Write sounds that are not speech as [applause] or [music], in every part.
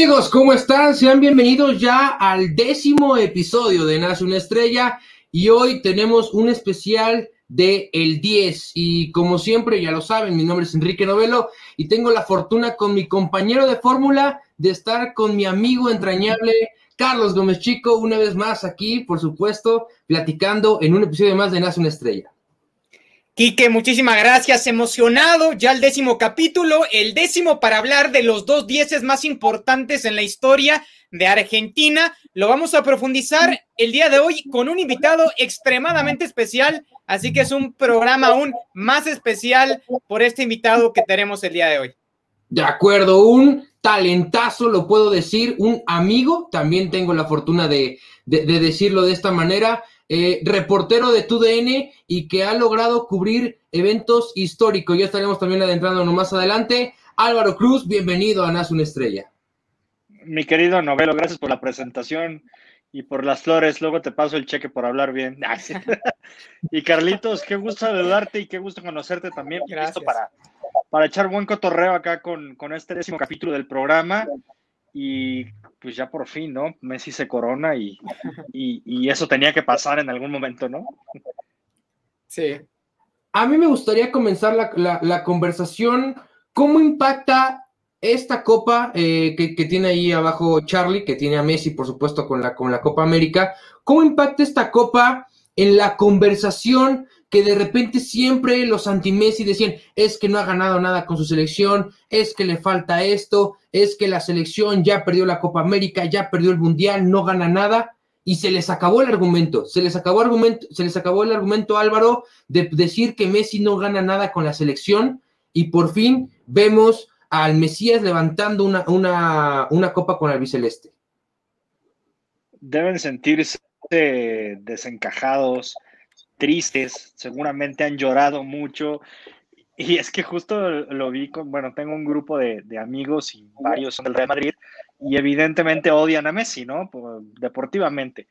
Amigos, ¿cómo están? Sean bienvenidos ya al décimo episodio de Nace una Estrella y hoy tenemos un especial de El 10 y como siempre ya lo saben, mi nombre es Enrique Novelo y tengo la fortuna con mi compañero de fórmula de estar con mi amigo entrañable Carlos Gómez Chico una vez más aquí, por supuesto, platicando en un episodio más de Nace una Estrella. Quique, muchísimas gracias. Emocionado ya el décimo capítulo, el décimo para hablar de los dos dieces más importantes en la historia de Argentina. Lo vamos a profundizar el día de hoy con un invitado extremadamente especial, así que es un programa aún más especial por este invitado que tenemos el día de hoy. De acuerdo, un talentazo, lo puedo decir, un amigo, también tengo la fortuna de, de decirlo de esta manera eh, reportero de TUDN y que ha logrado cubrir eventos históricos. Ya estaremos también adentrándonos más adelante. Álvaro Cruz, bienvenido a Nace una Estrella. Mi querido Novelo, gracias por la presentación y por las flores. Luego te paso el cheque por hablar bien. [laughs] [laughs] y Carlitos, qué gusto saludarte y qué gusto conocerte también. Gracias. para, para echar buen cotorreo acá con, este décimo capítulo del programa y pues ya por fin, ¿no? Messi se corona y, y, eso tenía que pasar en algún momento, ¿no? Sí. A mí me gustaría comenzar la, conversación. ¿Cómo impacta esta copa eh, que, tiene ahí abajo Charlie, que tiene a Messi, por supuesto, con la, con la Copa América? ¿Cómo impacta esta copa en la conversación que de repente siempre los anti-Messi decían, es que no ha ganado nada con su selección, es que le falta esto, es que la selección ya perdió la Copa América, ya perdió el Mundial, no gana nada, y se les acabó el argumento, se les acabó, argumento, se les acabó el argumento Álvaro de decir que Messi no gana nada con la selección, y por fin vemos al Mesías levantando una, una, una copa con el albiceleste. Deben sentirse desencajados, tristes, seguramente han llorado mucho. Y es que justo lo vi con, bueno, tengo un grupo de, amigos y varios son del Real Madrid y evidentemente odian a Messi, ¿no? deportivamente.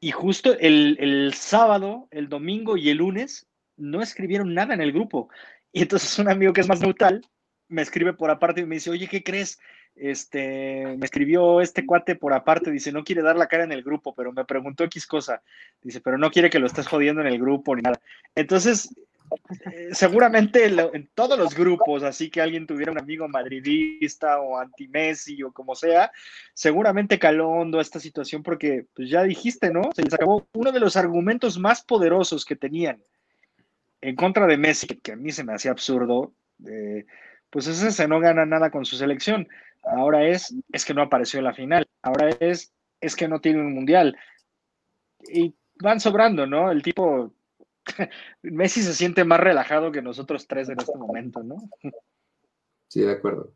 Y justo el, el, sábado, el domingo y el lunes no escribieron nada en el grupo. Y entonces un amigo que es más neutral me escribe por aparte y me dice, oye, ¿qué crees? Este, me escribió este cuate por aparte, dice, no quiere dar la cara en el grupo, pero me preguntó X cosa, dice, pero no quiere que lo estés jodiendo en el grupo ni nada. Entonces, eh, seguramente en todos los grupos, así que alguien tuviera un amigo madridista o anti-Messi o como sea, seguramente caló esta situación porque, pues ya dijiste, ¿no? Se les acabó uno de los argumentos más poderosos que tenían en contra de Messi, que, a mí se me hacía absurdo, eh, pues ese se no gana nada con su selección. Ahora es, es que no apareció en la final. Ahora es, es que no tiene un mundial. Y van sobrando, ¿no? El tipo, [laughs] Messi se siente más relajado que nosotros tres en este momento, ¿no? Sí, de acuerdo.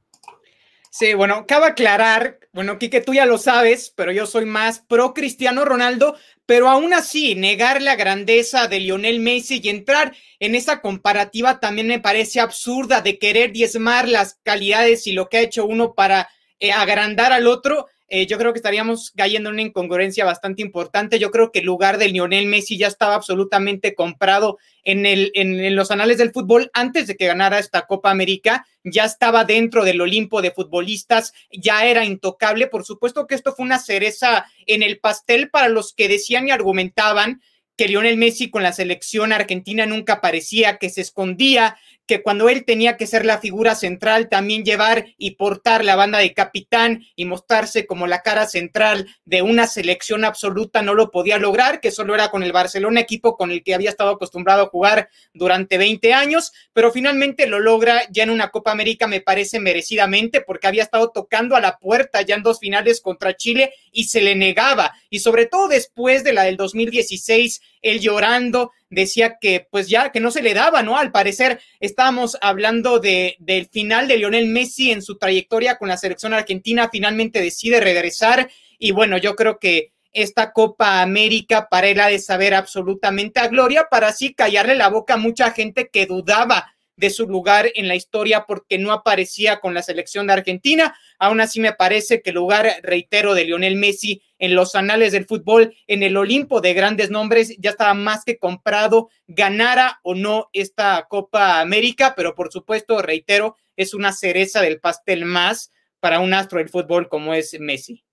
Sí, bueno, cabe aclarar, bueno, Kike, tú ya lo sabes, pero yo soy más pro Cristiano Ronaldo, pero aún así, negar la grandeza de Lionel Messi y entrar en esa comparativa también me parece absurda de querer diezmar las calidades y lo que ha hecho uno para eh, agrandar al otro. Eh, yo creo que estaríamos cayendo en una incongruencia bastante importante. Yo creo que el lugar del Lionel Messi ya estaba absolutamente comprado en, en, los anales del fútbol antes de que ganara esta Copa América. Ya estaba dentro del Olimpo de futbolistas, ya era intocable. Por supuesto que esto fue una cereza en el pastel para los que decían y argumentaban que Lionel Messi con la selección argentina nunca aparecía, que se escondía, que cuando él tenía que ser la figura central, también llevar y portar la banda de capitán y mostrarse como la cara central de una selección absoluta no lo podía lograr, que solo era con el Barcelona, equipo con el que había estado acostumbrado a jugar durante 20 años, pero finalmente lo logra ya en una Copa América, me parece merecidamente, porque había estado tocando a la puerta ya en dos finales contra Chile y se le negaba, y sobre todo después de la del 2016, él llorando, decía que pues ya que no se le daba, ¿no? Al parecer estábamos hablando de, del final de Lionel Messi en su trayectoria con la selección argentina, finalmente decide regresar y bueno, yo creo que esta Copa América para él ha de saber absolutamente a gloria para así callarle la boca a mucha gente que dudaba de su lugar en la historia porque no aparecía con la selección de Argentina. Aún así me parece que el lugar, reitero, de Lionel Messi en los anales del fútbol, en el Olimpo de grandes nombres, ya estaba más que comprado, ganara o no esta Copa América, pero por supuesto, reitero, es una cereza del pastel más para un astro del fútbol como es Messi.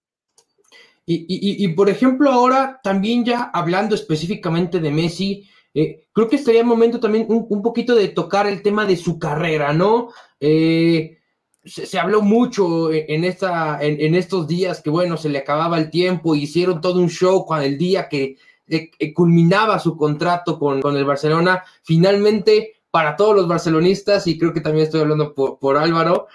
Y, por ejemplo, ahora también ya hablando específicamente de Messi, eh, creo que estaría el momento también un, poquito de tocar el tema de su carrera, ¿no? Eh, se, habló mucho en, esta, en, estos días que, bueno, se le acababa el tiempo, hicieron todo un show con el día que eh, culminaba su contrato con, con, el Barcelona. Finalmente, para todos los barcelonistas, y creo que también estoy hablando por, por Álvaro,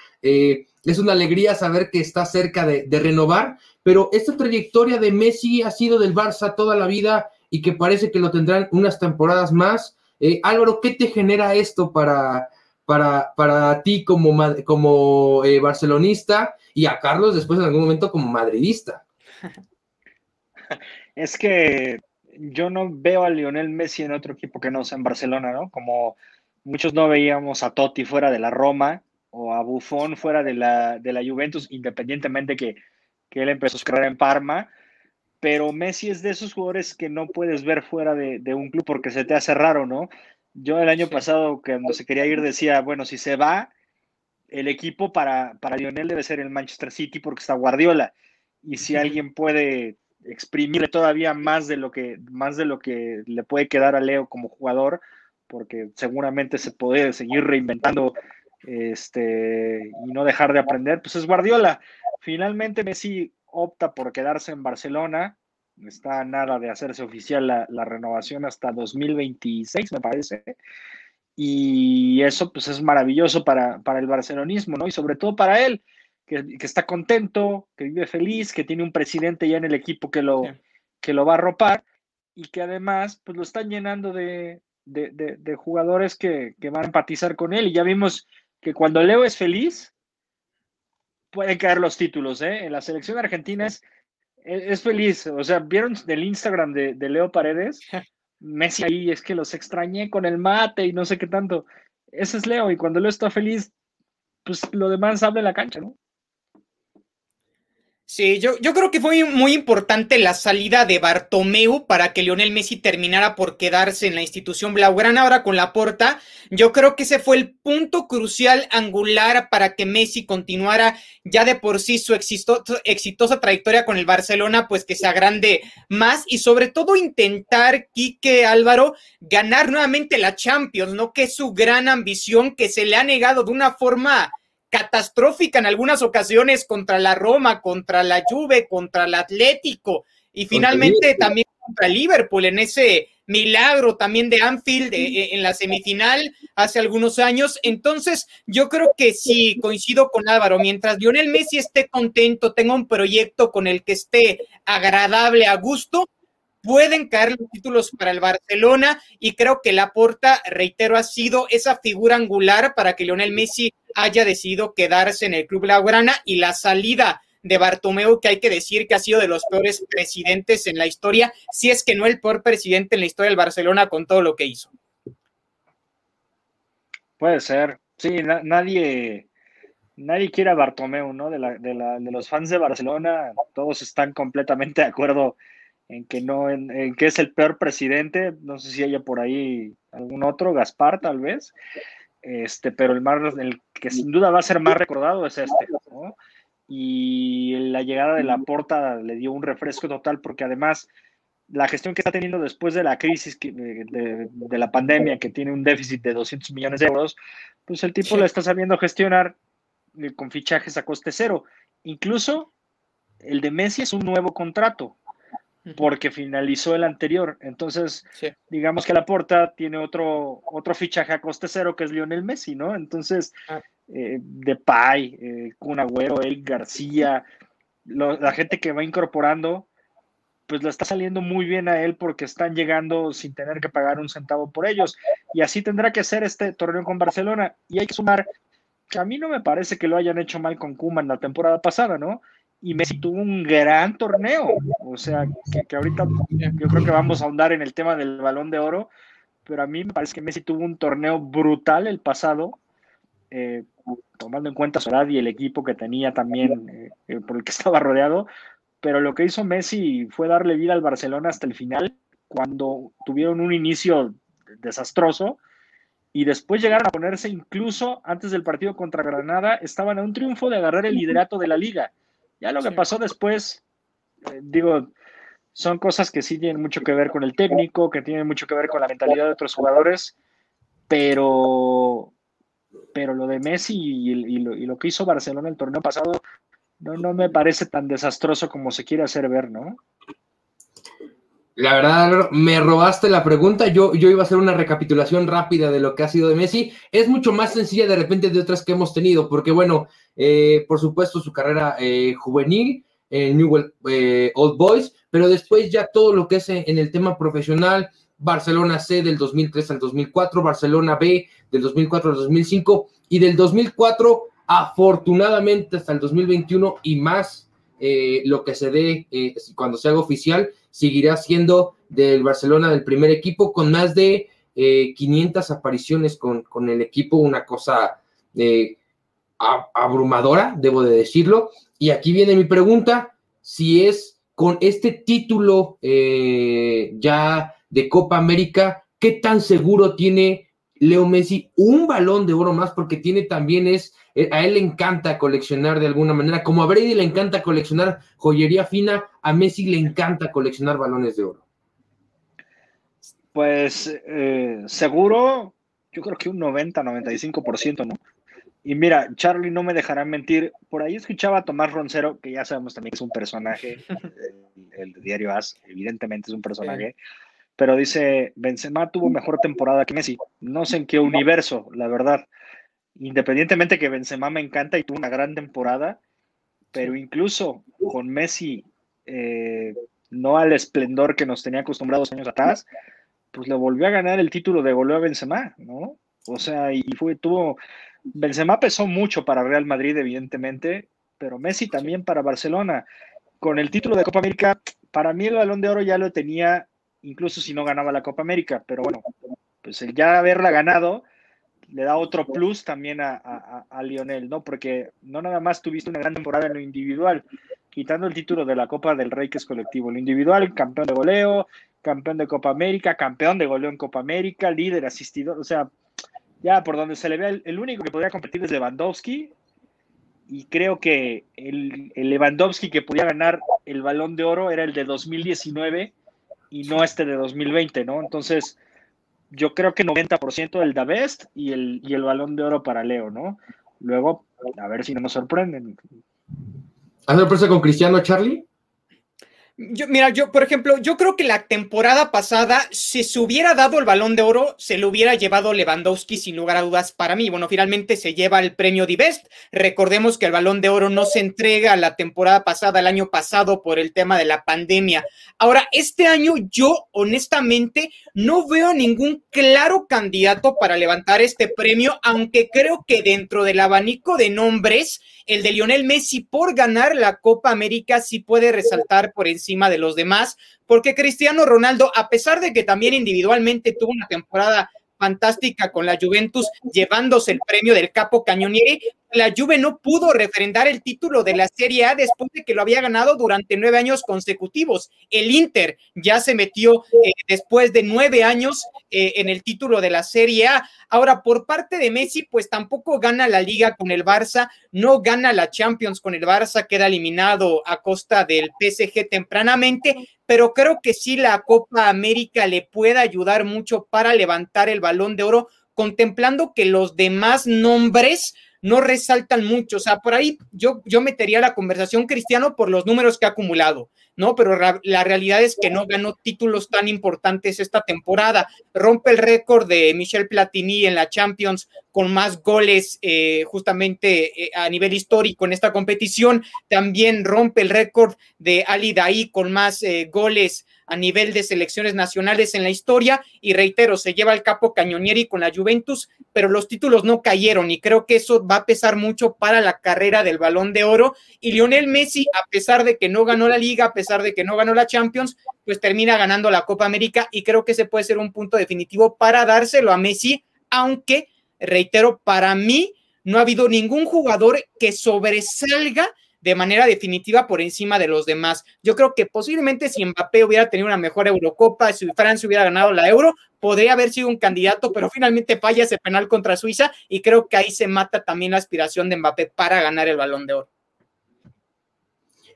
es una alegría saber que está cerca de, renovar, pero esta trayectoria de Messi ha sido del Barça toda la vida y que parece que lo tendrán unas temporadas más. Eh, Álvaro, ¿qué te genera esto para, para, para ti como, como eh, barcelonista y a Carlos después en algún momento como madridista? [laughs] Es que yo no veo a Lionel Messi en otro equipo que no sea en Barcelona, ¿no? Como muchos no veíamos a Totti fuera de la Roma, o a Buffon fuera de la, de la Juventus, independientemente que, que él empezó su carrera en Parma. Pero Messi es de esos jugadores que no puedes ver fuera de, de un club porque se te hace raro, ¿no? Yo el año pasado, cuando se quería ir, decía, bueno, si se va, el equipo para, para Lionel debe ser el Manchester City porque está Guardiola. Y si alguien puede exprimirle todavía más de lo que, más de lo que le puede quedar a Leo como jugador, porque seguramente se puede seguir reinventando este, y no dejar de aprender, pues es Guardiola. Finalmente Messi opta por quedarse en Barcelona, está nada de hacerse oficial la, renovación hasta 2026, me parece. Y eso pues es maravilloso para, para, el barcelonismo, ¿no? Y sobre todo para él, que, está contento, que vive feliz, que tiene un presidente ya en el equipo que lo, que lo va a ropar y que además pues lo están llenando de, de, jugadores que, que, van a empatizar con él. Y ya vimos que cuando Leo es feliz, pueden caer los títulos, ¿eh? En la selección argentina es, es, feliz. O sea, ¿vieron del Instagram de, de, Leo Paredes? [laughs] Messi ahí es que los extrañé con el mate y no sé qué tanto. Ese es Leo, y cuando Leo está feliz, pues lo demás habla en la cancha, ¿no? Sí, yo, yo creo que fue muy importante la salida de Bartomeu para que Lionel Messi terminara por quedarse en la institución blaugrana ahora con la porta. Yo creo que ese fue el punto crucial angular para que Messi continuara ya de por sí su exitosa trayectoria con el Barcelona, pues que se agrande más y sobre todo intentar, Quique Álvaro, ganar nuevamente la Champions, ¿no? Que es su gran ambición que se le ha negado de una forma catastrófica en algunas ocasiones contra la Roma, contra la Juve, contra el Atlético y finalmente también contra Liverpool en ese milagro también de Anfield eh, eh, en la semifinal hace algunos años. Entonces, yo creo que sí, coincido con Álvaro, mientras Lionel Messi esté contento, tenga un proyecto con el que esté agradable, a gusto, pueden caer los títulos para el Barcelona y creo que Laporta, reitero, ha sido esa figura angular para que Lionel Messi haya decidido quedarse en el club Laurana y la salida de Bartomeu, que hay que decir que ha sido de los peores presidentes en la historia, si es que no el peor presidente en la historia del Barcelona con todo lo que hizo. Puede ser, sí, nadie, nadie quiere a Bartomeu, ¿no? De, de, los fans de Barcelona, todos están completamente de acuerdo en que no, en, que es el peor presidente, no sé si haya por ahí algún otro, Gaspar tal vez, este, pero el, más, el que sin duda va a ser más recordado es este, ¿no? Y la llegada de la porta le dio un refresco total porque además la gestión que está teniendo después de la crisis de, la pandemia, que tiene un déficit de 200 millones de euros, pues el tipo lo está sabiendo gestionar eh, con fichajes a coste cero. Incluso el de Messi es un nuevo contrato, porque finalizó el anterior. Entonces, digamos que la porta tiene otro, otro fichaje a coste cero que es Lionel Messi, ¿no? Entonces, ah. eh, Depay, eh, Kun Agüero, El García, la gente que va incorporando, pues le está saliendo muy bien a él porque están llegando sin tener que pagar un centavo por ellos. Y así tendrá que ser este torneo con Barcelona. Y hay que sumar que a mí no me parece que lo hayan hecho mal con en la temporada pasada, ¿no? Y Messi tuvo un gran torneo. O sea, que, ahorita yo creo que vamos a ahondar en el tema del balón de oro, pero a mí me parece que Messi tuvo un torneo brutal el pasado, eh, tomando en cuenta su edad y el equipo que tenía también, eh, eh, por el que [laughs] estaba rodeado. Pero lo que hizo Messi fue darle vida al Barcelona hasta el final, cuando tuvieron un inicio desastroso y después llegaron a ponerse incluso antes del partido contra Granada, estaban a un triunfo de agarrar el liderato de la liga. Ya lo que pasó después, eh, digo, son cosas que sí tienen mucho que ver con el técnico, que tienen mucho que ver con la mentalidad de otros jugadores, pero, pero lo de Messi y, lo, que hizo Barcelona el torneo pasado no, no me parece tan desastroso como se quiere hacer ver, ¿no? La verdad, me robaste la pregunta. Yo, yo iba a hacer una recapitulación rápida de lo que ha sido de Messi. Es mucho más sencilla de repente de otras que hemos tenido, porque bueno, eh, por supuesto su carrera eh, juvenil, en New eh, Old Boys, pero después ya todo lo que es en, el tema profesional, Barcelona C del 2003 al 2004, Barcelona B del 2004 al 2005 y del 2004 afortunadamente hasta el 2021 y más lo que se dé cuando se haga oficial seguirá siendo del Barcelona del primer equipo con más de 500 eh, apariciones con, el equipo, una cosa eh, abrumadora, debo de decirlo. Y aquí viene mi pregunta, si es con este título eh, ya de Copa América, ¿qué tan seguro tiene Leo Messi un balón de oro más? Porque tiene también es a él le encanta coleccionar de alguna manera, como a Brady le encanta coleccionar joyería fina, a Messi le encanta coleccionar balones de oro. Pues eh, seguro, yo creo que un 90, 95%, ¿no? Y mira, Charlie no me dejará mentir, por ahí escuchaba a Tomás Roncero, que ya sabemos también que es un personaje, [laughs] el, diario AS, evidentemente es un personaje, pero dice, Benzema tuvo mejor temporada que Messi, no sé en qué universo, la verdad independientemente que Benzema me encanta y tuvo una gran temporada, pero incluso con Messi eh, no al esplendor que nos tenía acostumbrados años atrás, pues le volvió a ganar el título de goleo a Benzema, ¿no? O sea, y fue, tuvo, Benzema pesó mucho para Real Madrid, evidentemente, pero Messi también para Barcelona. Con el título de Copa América, para mí el balón de oro ya lo tenía, incluso si no ganaba la Copa América, pero bueno, pues el ya haberla ganado, le da otro plus también a, Lionel, ¿no? Porque no nada más tuviste una gran temporada en lo individual, quitando el título de la Copa del Rey, que es colectivo. Lo individual, campeón de goleo, campeón de Copa América, campeón de goleo en Copa América, líder, asistidor, o sea, ya por donde se le ve, el, único que podría competir es Lewandowski, y creo que el, el, Lewandowski que podía ganar el balón de oro era el de 2019 y no este de 2020, ¿no? Entonces, yo creo que 90% del Da Best y el, y el balón de oro para Leo, ¿no? Luego, a ver si no nos sorprenden. ¿Has sorpresa con Cristiano, Charlie? Yo, mira, yo, por ejemplo, yo creo que la temporada pasada, si se hubiera dado el balón de oro, se lo hubiera llevado Lewandowski sin lugar a dudas para mí. Bueno, finalmente se lleva el premio Divest. Recordemos que el balón de oro no se entrega la temporada pasada, el año pasado, por el tema de la pandemia. Ahora, este año yo, honestamente, no veo ningún claro candidato para levantar este premio, aunque creo que dentro del abanico de nombres, el de Lionel Messi por ganar la Copa América sí puede resaltar por encima de los demás, porque Cristiano Ronaldo, a pesar de que también individualmente tuvo una temporada fantástica con la Juventus, llevándose el premio del Capo Cañonieri, la Juve no pudo refrendar el título de la Serie A después de que lo había ganado durante nueve años consecutivos. El Inter ya se metió eh, después de nueve años eh, en el título de la Serie A. Ahora, por parte de Messi, pues tampoco gana la liga con el Barça, no gana la Champions con el Barça, queda eliminado a costa del PSG tempranamente, pero creo que sí la Copa América le puede ayudar mucho para levantar el balón de oro, contemplando que los demás nombres no resaltan mucho. O sea, por ahí yo, yo metería la conversación cristiano por los números que ha acumulado, ¿no? Pero la realidad es que no ganó títulos tan importantes esta temporada. Rompe el récord de Michel Platini en la Champions con más goles eh, justamente eh, a nivel histórico en esta competición. También rompe el récord de Ali Daí con más eh, goles a nivel de selecciones nacionales en la historia y reitero, se lleva el capo Cañonieri con la Juventus, pero los títulos no cayeron y creo que eso va a pesar mucho para la carrera del balón de oro. Y Lionel Messi, a pesar de que no ganó la liga, a pesar de que no ganó la Champions, pues termina ganando la Copa América y creo que ese puede ser un punto definitivo para dárselo a Messi, aunque, reitero, para mí no ha habido ningún jugador que sobresalga de manera definitiva por encima de los demás. Yo creo que posiblemente si Mbappé hubiera tenido una mejor Eurocopa, si Francia hubiera ganado la Euro, podría haber sido un candidato, pero finalmente falla ese penal contra Suiza y creo que ahí se mata también la aspiración de Mbappé para ganar el balón de oro.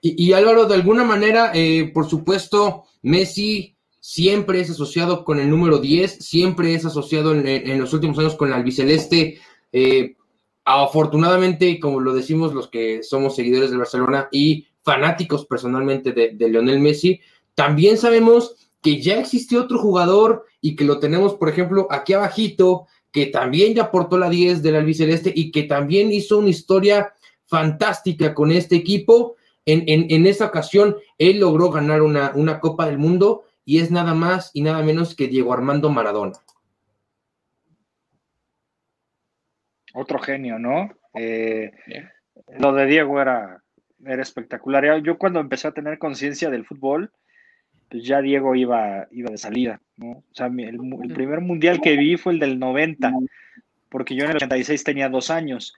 Y, Álvaro, de alguna manera, eh, por supuesto, Messi siempre es asociado con el número 10, siempre es asociado en, los últimos años con el albiceleste. Eh, afortunadamente, como lo decimos los que somos seguidores de Barcelona y fanáticos personalmente de, de Lionel Messi, también sabemos que ya existió otro jugador y que lo tenemos, por ejemplo, aquí abajito, que también ya aportó la 10 del albiceleste y que también hizo una historia fantástica con este equipo. En, en, esa ocasión, él logró ganar una, una Copa del Mundo y es nada más y nada menos que Diego Armando Maradona. Otro genio, ¿no? Eh, lo de Diego era, era espectacular. Yo cuando empecé a tener conciencia del fútbol, pues ya Diego iba, iba de salida, ¿no? O sea, el, el, primer mundial que vi fue el del 90, porque yo en el 86 tenía dos años.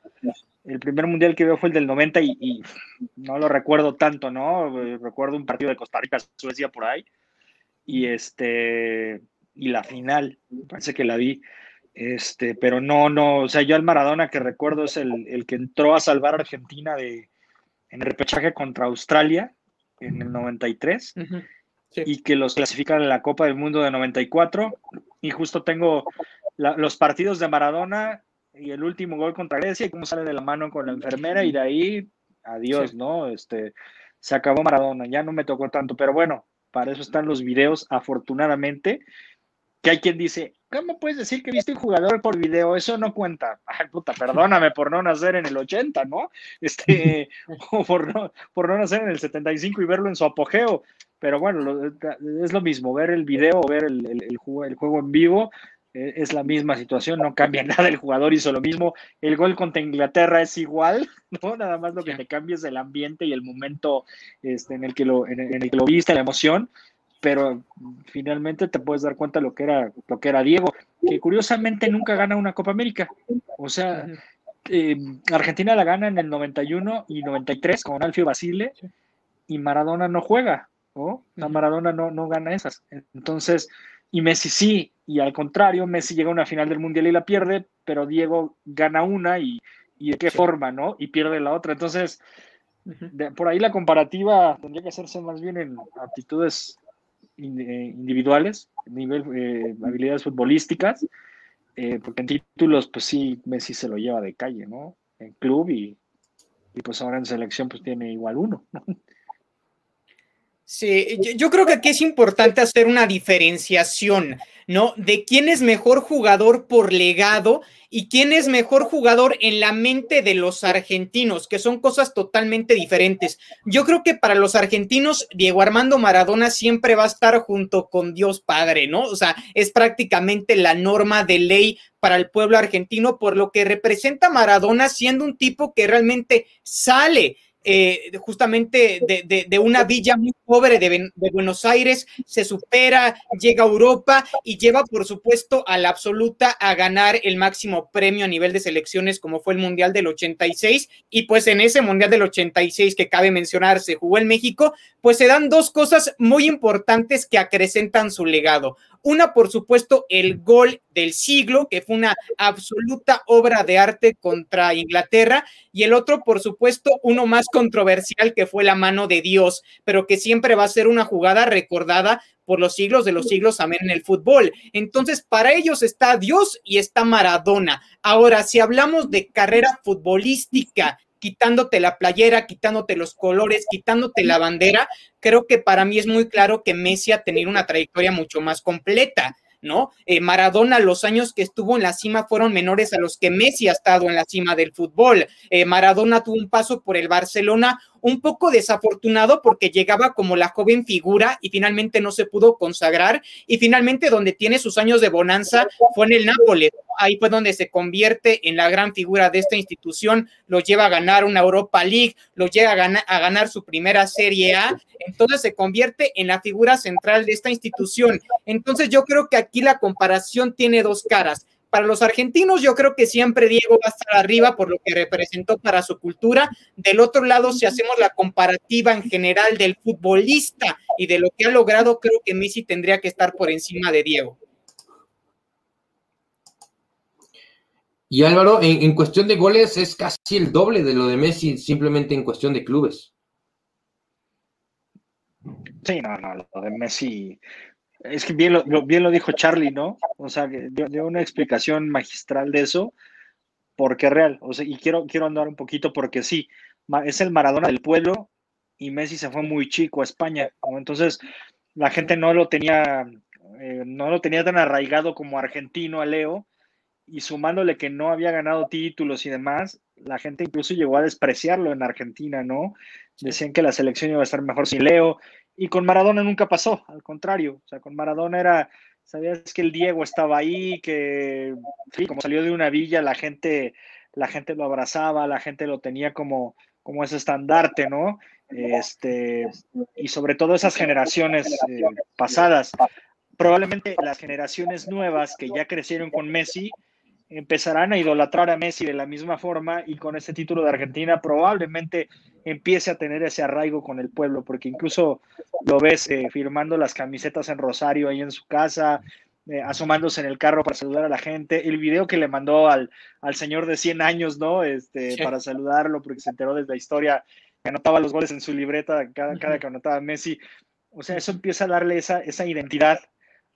El primer mundial que veo fue el del 90 y, y no lo recuerdo tanto, ¿no? Recuerdo un partido de Costa Rica, Suecia por ahí, y este y la final, parece que la vi. Este, pero no, no, o sea, yo al Maradona que recuerdo es el, que entró a salvar a Argentina de, en repechaje contra Australia en el 93 y que los clasifican en la Copa del Mundo de 94. Y justo tengo los partidos de Maradona y el último gol contra Grecia y cómo sale de la mano con la enfermera y de ahí, adiós, ¿no? Este, se acabó Maradona, ya no me tocó tanto, pero bueno, para eso están los videos, afortunadamente, que hay quien dice, ¿cómo puedes decir que viste un jugador por video? Eso no cuenta. Ay, puta, perdóname por no nacer en el 80, ¿no? Este, [laughs] [laughs] o por no, por no nacer en el 75 y verlo en su apogeo. Pero bueno, es lo mismo, ver el video o ver el, el, juego, en vivo e, es la misma situación, no cambia [laughs] nada, el jugador hizo lo mismo, el gol contra Inglaterra es igual, ¿no? Nada más lo que te cambia es el ambiente y el momento este, en, el que lo, en, el que lo viste, la emoción, pero finalmente te puedes dar cuenta lo que era, lo que era Diego, que curiosamente nunca gana una Copa América. O sea, eh, Argentina la gana en el 91 y 93 con Alfio Basile y Maradona no juega. La Maradona no, no gana esas. Entonces, y Messi sí, y al contrario, Messi llega a una final del Mundial y la pierde, pero Diego gana una y, y de qué forma, ¿no? Y pierde la otra. Entonces, por ahí la comparativa tendría que hacerse más bien en aptitudes individuales, nivel eh, habilidades futbolísticas, eh, porque en títulos, pues sí, Messi se lo lleva de calle, ¿no? En club y, y pues ahora en selección, pues tiene igual uno. Sí, yo, creo que aquí es importante hacer una diferenciación, ¿no? De quién es mejor jugador por legado y quién es mejor jugador en la mente de los argentinos, que son cosas totalmente diferentes. Yo creo que para los argentinos, Diego Armando Maradona siempre va a estar junto con Dios Padre, ¿no? O sea, es prácticamente la norma de ley para el pueblo argentino, por lo que representa Maradona siendo un tipo que realmente sale eh, justamente de, una villa muy pobre de, Buenos Aires, se supera, llega a Europa y lleva, por supuesto, a la absoluta a ganar el máximo premio a nivel de selecciones como fue el Mundial del 86. Y pues en ese Mundial del 86 que cabe mencionar, se jugó en México, pues se dan dos cosas muy importantes que acrecentan su legado. Una, por supuesto, el gol del siglo, que fue una absoluta obra de arte contra Inglaterra, y el otro, por supuesto, uno más controversial, que fue la mano de Dios, pero que siempre va a ser una jugada recordada por los siglos de los siglos, amén, en el fútbol. Entonces, para ellos está Dios y está Maradona. Ahora, si hablamos de carrera futbolística, quitándote la playera, quitándote los colores, quitándote la bandera, creo que para mí es muy claro que Messi ha tenido una trayectoria mucho más completa. ¿no? Eh, Maradona, los años que estuvo en la cima fueron menores a los que Messi ha estado en la cima del fútbol. Eh, Maradona tuvo un paso por el Barcelona un poco desafortunado porque llegaba como la joven figura y finalmente no se pudo consagrar y finalmente donde tiene sus años de bonanza fue en el Nápoles. Ahí fue donde se convierte en la gran figura de esta institución, lo lleva a ganar una Europa League, lo llega a ganar, a ganar su primera Serie A, entonces se convierte en la figura central de esta institución. Entonces yo creo que aquí la comparación tiene dos caras. Para los argentinos yo creo que siempre Diego va a estar arriba por lo que representó para su cultura. Del otro lado, si hacemos la comparativa en general del futbolista y de lo que ha logrado, creo que Messi tendría que estar por encima de Diego. Y Álvaro, en, cuestión de goles es casi el doble de lo de Messi, simplemente en cuestión de clubes. Sí, no, no, lo de Messi. Es que bien lo, bien lo dijo Charlie, ¿no? O sea, dio, una explicación magistral de eso, porque es real. O sea, y quiero, quiero andar un poquito porque sí, es el Maradona del pueblo y Messi se fue muy chico a España. Entonces, la gente no lo tenía, eh, no lo tenía tan arraigado como argentino a Leo y sumándole que no había ganado títulos y demás, la gente incluso llegó a despreciarlo en Argentina, ¿no? Decían que la selección iba a estar mejor sin Leo, y con Maradona nunca pasó, al contrario, o sea, con Maradona era, sabías que el Diego estaba ahí, que, sí, como salió de una villa, la gente, la gente lo abrazaba, la gente lo tenía como, como ese estandarte, ¿no? Este, y sobre todo esas generaciones eh, pasadas, probablemente las generaciones nuevas que ya crecieron con Messi, empezarán a idolatrar a Messi de la misma forma y con ese título de Argentina probablemente empiece a tener ese arraigo con el pueblo, porque incluso lo ves eh, firmando las camisetas en Rosario ahí en su casa, eh, asomándose en el carro para saludar a la gente, el video que le mandó al, al señor de 100 años, ¿no? Este, Para saludarlo, porque se enteró de la historia, que anotaba los goles en su libreta cada, cada que anotaba Messi. O sea, eso empieza a darle esa, esa identidad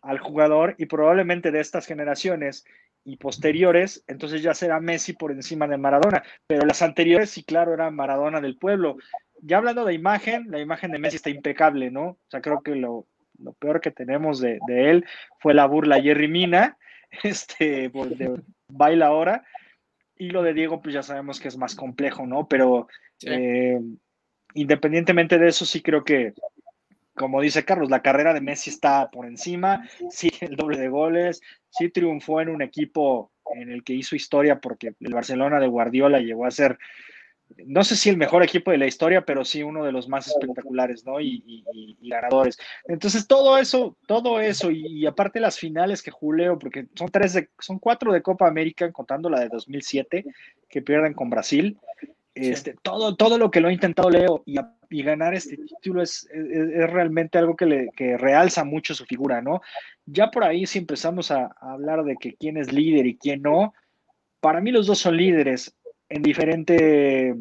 al jugador y probablemente de estas generaciones y posteriores, entonces ya será Messi por encima de Maradona, pero las anteriores sí, claro, era Maradona del pueblo. Ya hablando de imagen, la imagen de Messi está impecable, ¿no? O sea, creo que lo, peor que tenemos de, él fue la burla Jerry Mina, [laughs] este, de baila ahora, y lo de Diego, pues ya sabemos que es más complejo, ¿no? Pero eh, independientemente de eso, sí creo que, como dice Carlos, la carrera de Messi está por encima, sí, el doble de goles, sí triunfó en un equipo en el que hizo historia porque el Barcelona de Guardiola llegó a ser, no sé si el mejor equipo de la historia, pero sí uno de los más espectaculares, ¿no? Y, ganadores. Entonces, todo eso, todo eso, y, aparte las finales que Julio, porque son tres, de, son cuatro de Copa América, contando la de 2007, que pierden con Brasil. Este, todo, todo lo que lo ha intentado Leo y, ganar este título es, es, realmente algo que, le, que realza mucho su figura, ¿no? Ya por ahí si empezamos a, hablar de que quién es líder y quién no, para mí los dos son líderes en diferente,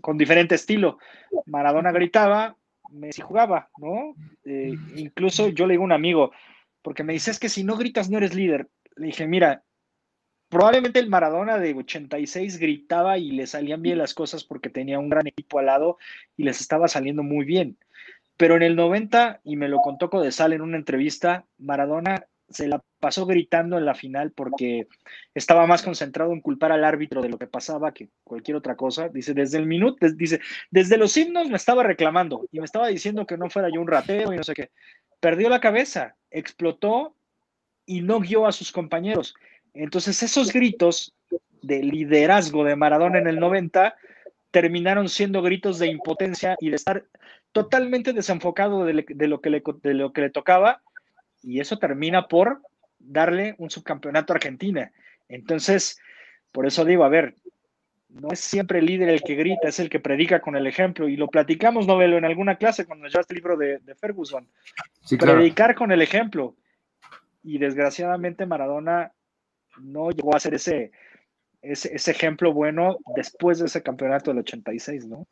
con diferente estilo. Maradona gritaba, Messi jugaba, ¿no? Eh, incluso yo le digo a un amigo, porque me dice, es que si no gritas no eres líder. Le dije, mira, probablemente el Maradona de 86 gritaba y le salían bien las cosas porque tenía un gran equipo al lado y les estaba saliendo muy bien. Pero en el 90, y me lo contó Codesal en una entrevista, Maradona se la pasó gritando en la final porque estaba más concentrado en culpar al árbitro de lo que pasaba que cualquier otra cosa. Dice, desde el minuto, dice, desde los himnos me estaba reclamando y me estaba diciendo que no fuera yo un rateo y no sé qué. Perdió la cabeza, explotó y no guió a sus compañeros. Entonces esos gritos de liderazgo de Maradona en el 90 terminaron siendo gritos de impotencia y de estar totalmente desenfocado de, lo, que le, de lo que le tocaba y eso termina por darle un subcampeonato a Argentina. Entonces, por eso digo, a ver, no es siempre el líder el que grita, es el que predica con el ejemplo. Y lo platicamos, Novelo, en alguna clase cuando llevaste el libro de, Ferguson. Predicar con el ejemplo. Y desgraciadamente Maradona no llegó a ser ese, ese, ejemplo bueno después de ese campeonato del 86, ¿no?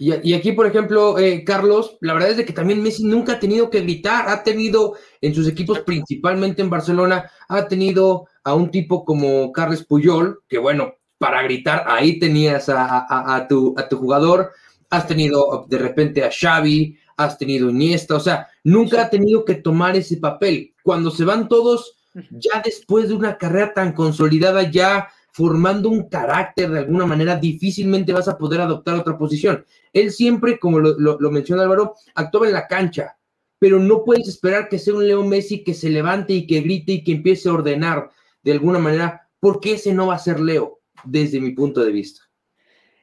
Y, aquí, por ejemplo, eh, Carlos, la verdad es de que también Messi nunca ha tenido que gritar, ha tenido en sus equipos, principalmente en Barcelona, ha tenido a un tipo como Carles Puyol, que bueno, para gritar ahí tenías a, tu, a tu jugador, has tenido de repente a Xavi, has tenido Iniesta, o sea, nunca ha tenido que tomar ese papel. Cuando se van todos, ya después de una carrera tan consolidada, ya formando un carácter de alguna manera, difícilmente vas a poder adoptar otra posición. Él siempre, como lo, menciona Álvaro, actuaba en la cancha, pero no puedes esperar que sea un Leo Messi que se levante y que grite y que empiece a ordenar de alguna manera, porque ese no va a ser Leo, desde mi punto de vista.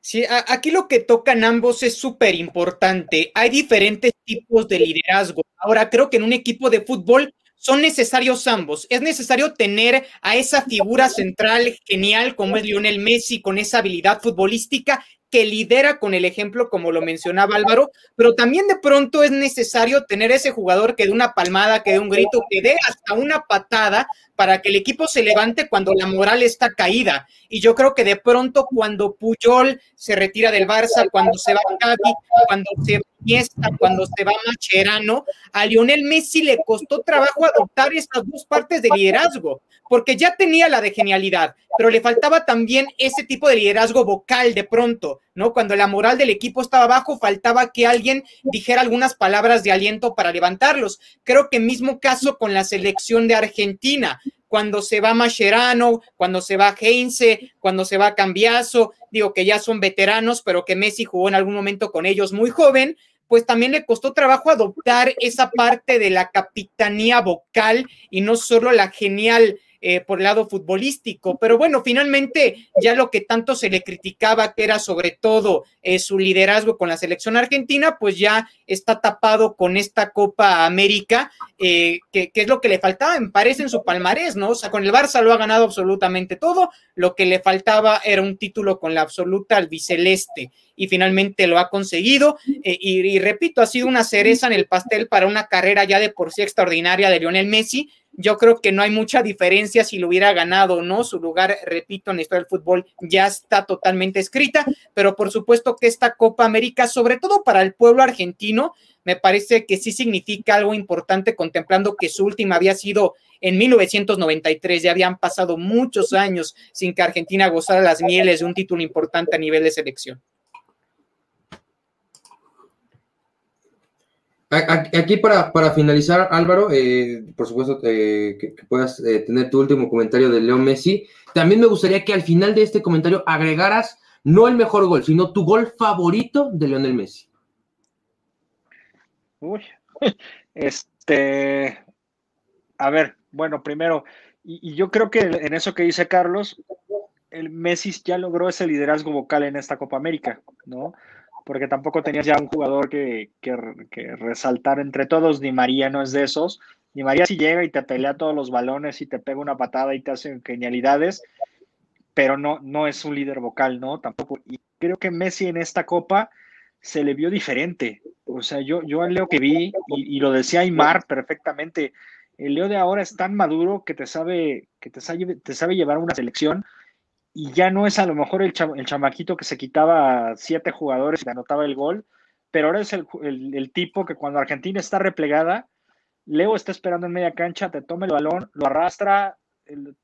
Sí, aquí lo que tocan ambos es súper importante. Hay diferentes tipos de liderazgo. Ahora, creo que en un equipo de fútbol son necesarios ambos. Es necesario tener a esa figura central genial como es Lionel Messi con esa habilidad futbolística que lidera con el ejemplo, como lo mencionaba Álvaro, pero también de pronto es necesario tener ese jugador que dé una palmada, que dé un grito, que dé hasta una patada para que el equipo se levante cuando la moral está caída. Y yo creo que de pronto cuando Puyol se retira del Barça, cuando se va Gavi, cuando se va Iniesta, cuando se va Macherano, a Lionel Messi le costó trabajo adoptar estas dos partes de liderazgo porque ya tenía la de genialidad, pero le faltaba también ese tipo de liderazgo vocal de pronto, ¿no? Cuando la moral del equipo estaba bajo, faltaba que alguien dijera algunas palabras de aliento para levantarlos. Creo que mismo caso con la selección de Argentina, cuando se va Mascherano, cuando se va Heinze, cuando se va Cambiaso, digo que ya son veteranos, pero que Messi jugó en algún momento con ellos muy joven, pues también le costó trabajo adoptar esa parte de la capitanía vocal y no solo la genial eh, por el lado futbolístico. Pero bueno, finalmente ya lo que tanto se le criticaba, que era sobre todo eh, su liderazgo con la selección argentina, pues ya está tapado con esta Copa América, eh, que, es lo que le faltaba, me parece, en su palmarés, ¿no? O sea, con el Barça lo ha ganado absolutamente todo, lo que le faltaba era un título con la absoluta albiceleste y finalmente lo ha conseguido. y, y, repito, ha sido una cereza en el pastel para una carrera ya de por sí extraordinaria de Lionel Messi, yo creo que no hay mucha diferencia si lo hubiera ganado o no. Su lugar, repito, en la historia del fútbol ya está totalmente escrita, pero por supuesto que esta Copa América, sobre todo para el pueblo argentino, me parece que sí significa algo importante contemplando que su última había sido en 1993, ya habían pasado muchos años sin que Argentina gozara las mieles de un título importante a nivel de selección. Aquí para, finalizar, Álvaro, eh, por supuesto eh, que, puedas eh, tener tu último comentario de Leo Messi. También me gustaría que al final de este comentario agregaras no el mejor gol, sino tu gol favorito de Lionel Messi. Uy, este, a ver, bueno, primero, y yo creo que en eso que dice Carlos, el Messi ya logró ese liderazgo vocal en esta Copa América, ¿no? Porque tampoco tenías ya un jugador que, resaltar entre todos. Ni María no es de esos. Ni María si llega y te pelea todos los balones y te pega una patada y te hace genialidades, pero no, no es un líder vocal, ¿no? Tampoco. Y creo que Messi en esta copa se le vio diferente. O sea, yo, yo al Leo que vi, y, lo decía Aymar perfectamente, el Leo de ahora es tan maduro que te sabe, que te sabe llevar una selección y ya no es a lo mejor el, el chamaquito que se quitaba a siete jugadores y anotaba el gol, pero ahora es el, el, tipo que cuando Argentina está replegada, Leo está esperando en media cancha, te toma el balón, lo arrastra,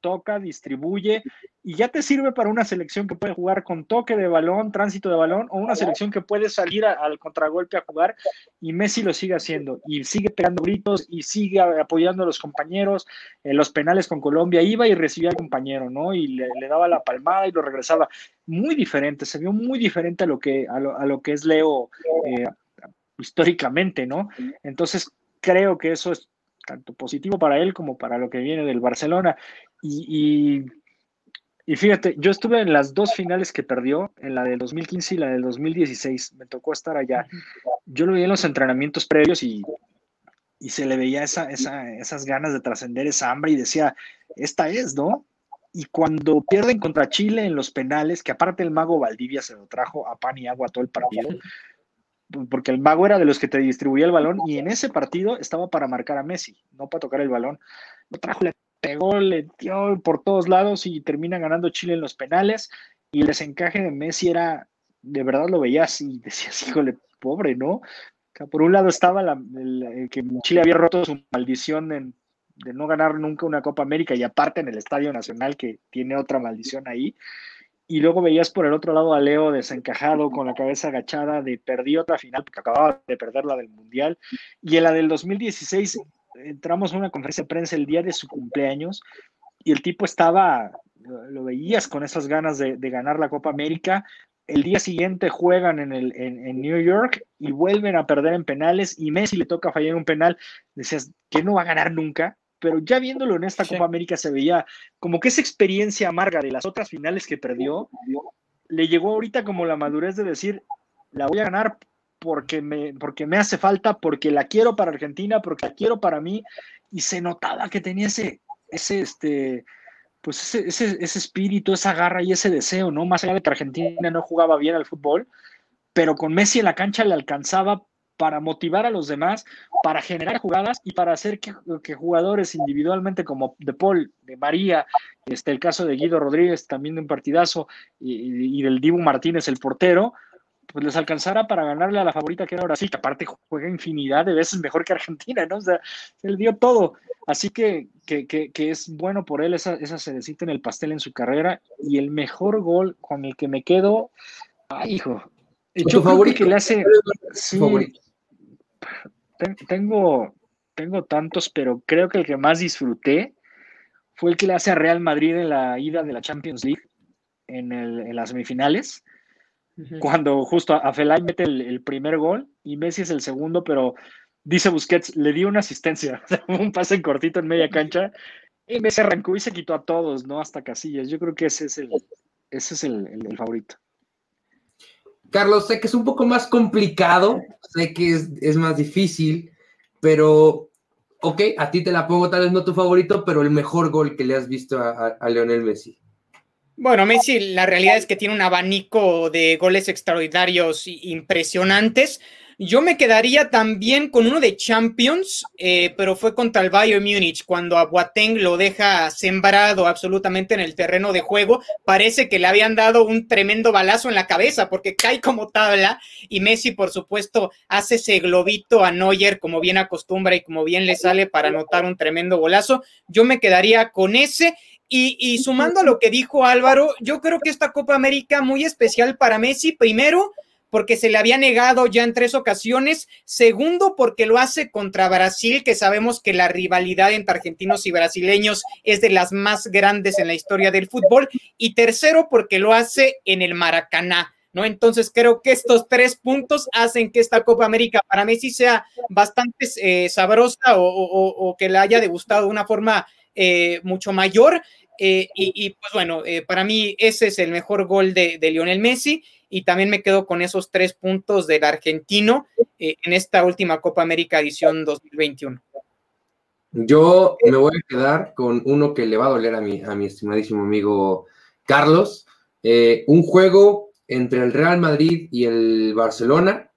toca, distribuye y ya te sirve para una selección que puede jugar con toque de balón, tránsito de balón o una selección que puede salir al contragolpe a jugar y Messi lo sigue haciendo y sigue pegando gritos y sigue apoyando a los compañeros. En los penales con Colombia iba y recibía al compañero, ¿no? Y le, daba la palmada y lo regresaba. Muy diferente, se vio muy diferente a lo que, a lo, que es Leo eh, históricamente, ¿no? Entonces creo que eso es tanto positivo para él como para lo que viene del Barcelona. Y, fíjate, yo estuve en las dos finales que perdió, en la del 2015 y la del 2016, me tocó estar allá. Yo lo vi en los entrenamientos previos y, y se le veía esa, esa, esas ganas de trascender, esa hambre y decía, esta es, ¿no? Y cuando pierden contra Chile en los penales, que aparte el mago Valdivia se lo trajo a pan y agua todo el partido, porque el mago era de los que te distribuía el balón y en ese partido estaba para marcar a Messi, no para tocar el balón. Lo trajo, le pegó, le dio por todos lados y termina ganando Chile en los penales. Y el desencaje de Messi era, de verdad lo veías y decías, [laughs] híjole, pobre, ¿no? por un lado estaba la, el, que Chile había roto su maldición de no ganar nunca una Copa América y aparte en el Estadio Nacional que tiene otra maldición ahí y luego veías por el otro lado a Leo desencajado, con la cabeza agachada, de perdió otra final porque acababa de perder la del Mundial. Y en la del 2016 entramos a una conferencia de prensa el día de su cumpleaños y el tipo estaba, lo veías con esas ganas de, ganar la Copa América. El día siguiente juegan en, el, en, New York y vuelven a perder en penales y Messi le toca fallar un penal. Decías, que no va a ganar nunca pero ya viéndolo en esta Copa América se veía como que esa experiencia amarga de las otras finales que perdió, le llegó ahorita como la madurez de decir, la voy a ganar porque me, porque me hace falta, porque la quiero para Argentina, porque la quiero para mí, y se notaba que tenía ese, ese, este, pues ese, ese, espíritu, esa garra y ese deseo, ¿no? Más allá de que Argentina no jugaba bien al fútbol, pero con Messi en la cancha le alcanzaba para motivar a los demás, para generar jugadas y para hacer que, jugadores individualmente como De Paul, de María, este, el caso de Guido Rodríguez, también de un partidazo, y, y del Dibu Martínez, el portero, pues les alcanzara para ganarle a la favorita que era Brasil, que aparte juega infinidad de veces mejor que Argentina, ¿no? O sea, él dio todo. Así que, que, que, es bueno por él esa, esa cerecita en el pastel en su carrera. Y el mejor gol con el que me quedo, ay, hijo. Yo favorito que le hace. Sí, tengo, tengo tantos, pero creo que el que más disfruté fue el que le hace a Real Madrid en la ida de la Champions League en, el, en las semifinales cuando justo a Felay mete el, primer gol y Messi es el segundo, pero dice Busquets, le dio una asistencia, [laughs] un pase cortito en media cancha y Messi arrancó y se quitó a todos, ¿no? Hasta Casillas. Yo creo que ese es el, ese es el, favorito. Carlos, sé que es un poco más complicado, sé que es, más difícil, pero ok, a ti te la pongo tal vez no tu favorito, pero el mejor gol que le has visto a, a Leonel Messi. Bueno, Messi, la realidad es que tiene un abanico de goles extraordinarios impresionantes. Yo me quedaría también con uno de Champions, eh, pero fue contra el Bayern Múnich, cuando a Boateng lo deja sembrado absolutamente en el terreno de juego. Parece que le habían dado un tremendo balazo en la cabeza, porque cae como tabla, y Messi, por supuesto, hace ese globito a Neuer, como bien acostumbra y como bien le sale para anotar un tremendo golazo. Yo me quedaría con ese. Y, sumando a lo que dijo Álvaro, yo creo que esta Copa América muy especial para Messi, primero, porque se le había negado ya en tres ocasiones, segundo, porque lo hace contra Brasil, que sabemos que la rivalidad entre argentinos y brasileños es de las más grandes en la historia del fútbol, y tercero, porque lo hace en el Maracaná. ¿No? Entonces creo que estos tres puntos hacen que esta Copa América para Messi sea bastante eh, sabrosa o, o, que le haya degustado de una forma eh, mucho mayor. Eh, y, pues bueno, eh, para mí ese es el mejor gol de, Lionel Messi y también me quedo con esos tres puntos del argentino eh, en esta última Copa América edición 2021. Yo me voy a quedar con uno que le va a doler a mi, a mi estimadísimo amigo Carlos. un juego entre el Real Madrid y el Barcelona,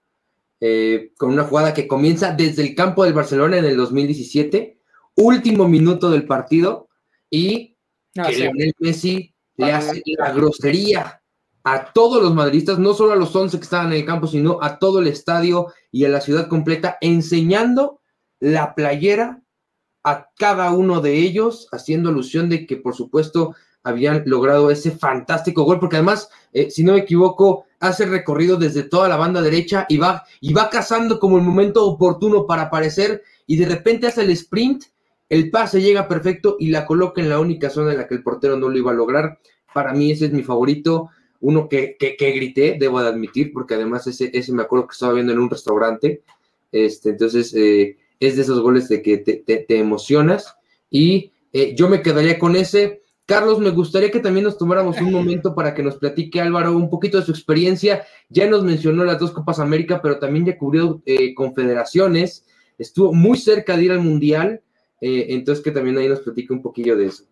con una jugada que comienza desde el campo del Barcelona en el 2017, último minuto del partido y que Lionel Messi le hace la grosería a todos los madridistas, no solo a los 11 que estaban en el campo, sino a todo el estadio y a la ciudad completa, enseñando la playera a cada uno de ellos, haciendo alusión de que, por supuesto, habían logrado ese fantástico gol, porque además, eh, si no me equivoco, hace recorrido desde toda la banda derecha y va, y va cazando como el momento oportuno para aparecer y de repente hace el sprint el pase llega perfecto y la coloca en la única zona en la que el portero no lo iba a lograr. Para mí ese es mi favorito, uno que, que, grité, debo de admitir, porque además ese, ese me acuerdo que estaba viendo en un restaurante. Este, entonces eh, es de esos goles de que te, emocionas. Y eh, yo me quedaría con ese. Carlos, me gustaría que también nos tomáramos un momento para que nos platique Álvaro un poquito de su experiencia. Ya nos mencionó las dos Copas América, pero también ya cubrió eh, confederaciones. Estuvo muy cerca de ir al Mundial. Eh, entonces que también ahí nos platique un poquillo de eso.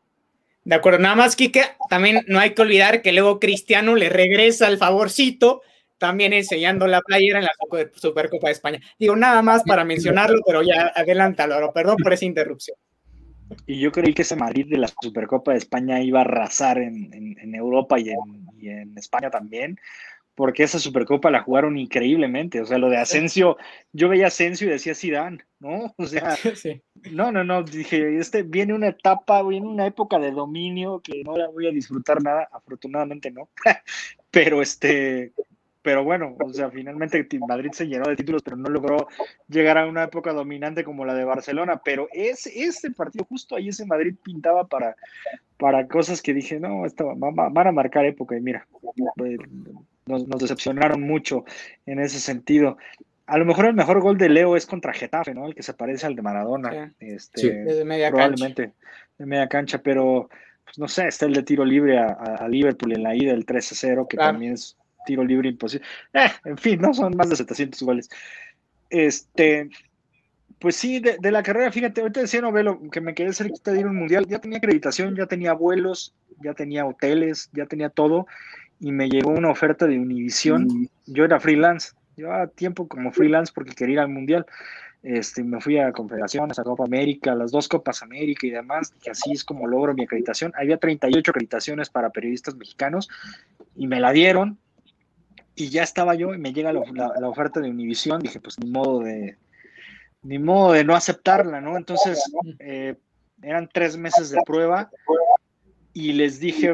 De acuerdo, nada más, Kike, también no hay que olvidar que luego Cristiano le regresa el favorcito, también enseñando la playera en la Supercopa de España. Digo, nada más para mencionarlo, pero ya adelántalo, perdón por esa interrupción. Y yo creí que ese Madrid de la Supercopa de España iba a arrasar en, Europa y en, España también, porque esa Supercopa la jugaron increíblemente. O sea, lo de Asensio, yo veía Asensio y decía Zidane, ¿no? O sea, [laughs] no, no, no, dije, este viene una etapa, viene una época de dominio que no la voy a disfrutar nada, afortunadamente no. [laughs] pero este, pero bueno, o sea, finalmente Madrid se llenó de títulos, pero no logró llegar a una época dominante como la de Barcelona. Pero es, ese partido, justo ahí ese Madrid pintaba para, para cosas que dije, no, van a marcar época. Y mira, pues, nos, decepcionaron mucho en ese sentido. A lo mejor el mejor gol de Leo es contra Getafe, ¿no? El que se parece al de Maradona. Este, de media probablemente de media cancha, pero pues, no sé, está el de tiro libre a, Liverpool en la ida del 3-0, que también es tiro libre imposible. Eh, en fin, no son más de 700 goles. Este, Pues sí, de, la carrera, fíjate, ahorita decía Novelo que me quedé cerquita de ir a un mundial, ya tenía acreditación, ya tenía vuelos, ya tenía hoteles, ya tenía todo, y me llegó una oferta de Univision. Mm. Yo era freelance, llevaba tiempo como freelance porque quería ir al mundial. Este, me fui a Confederaciones, a Copa América, las dos Copas América y demás, que así es como logro mi acreditación. Había 38 acreditaciones para periodistas mexicanos y me la dieron y ya estaba yo y me llega la, oferta de Univision. Dije, pues ni modo de, ni modo de no aceptarla, ¿no? Entonces, eh, eran tres meses de prueba y les dije,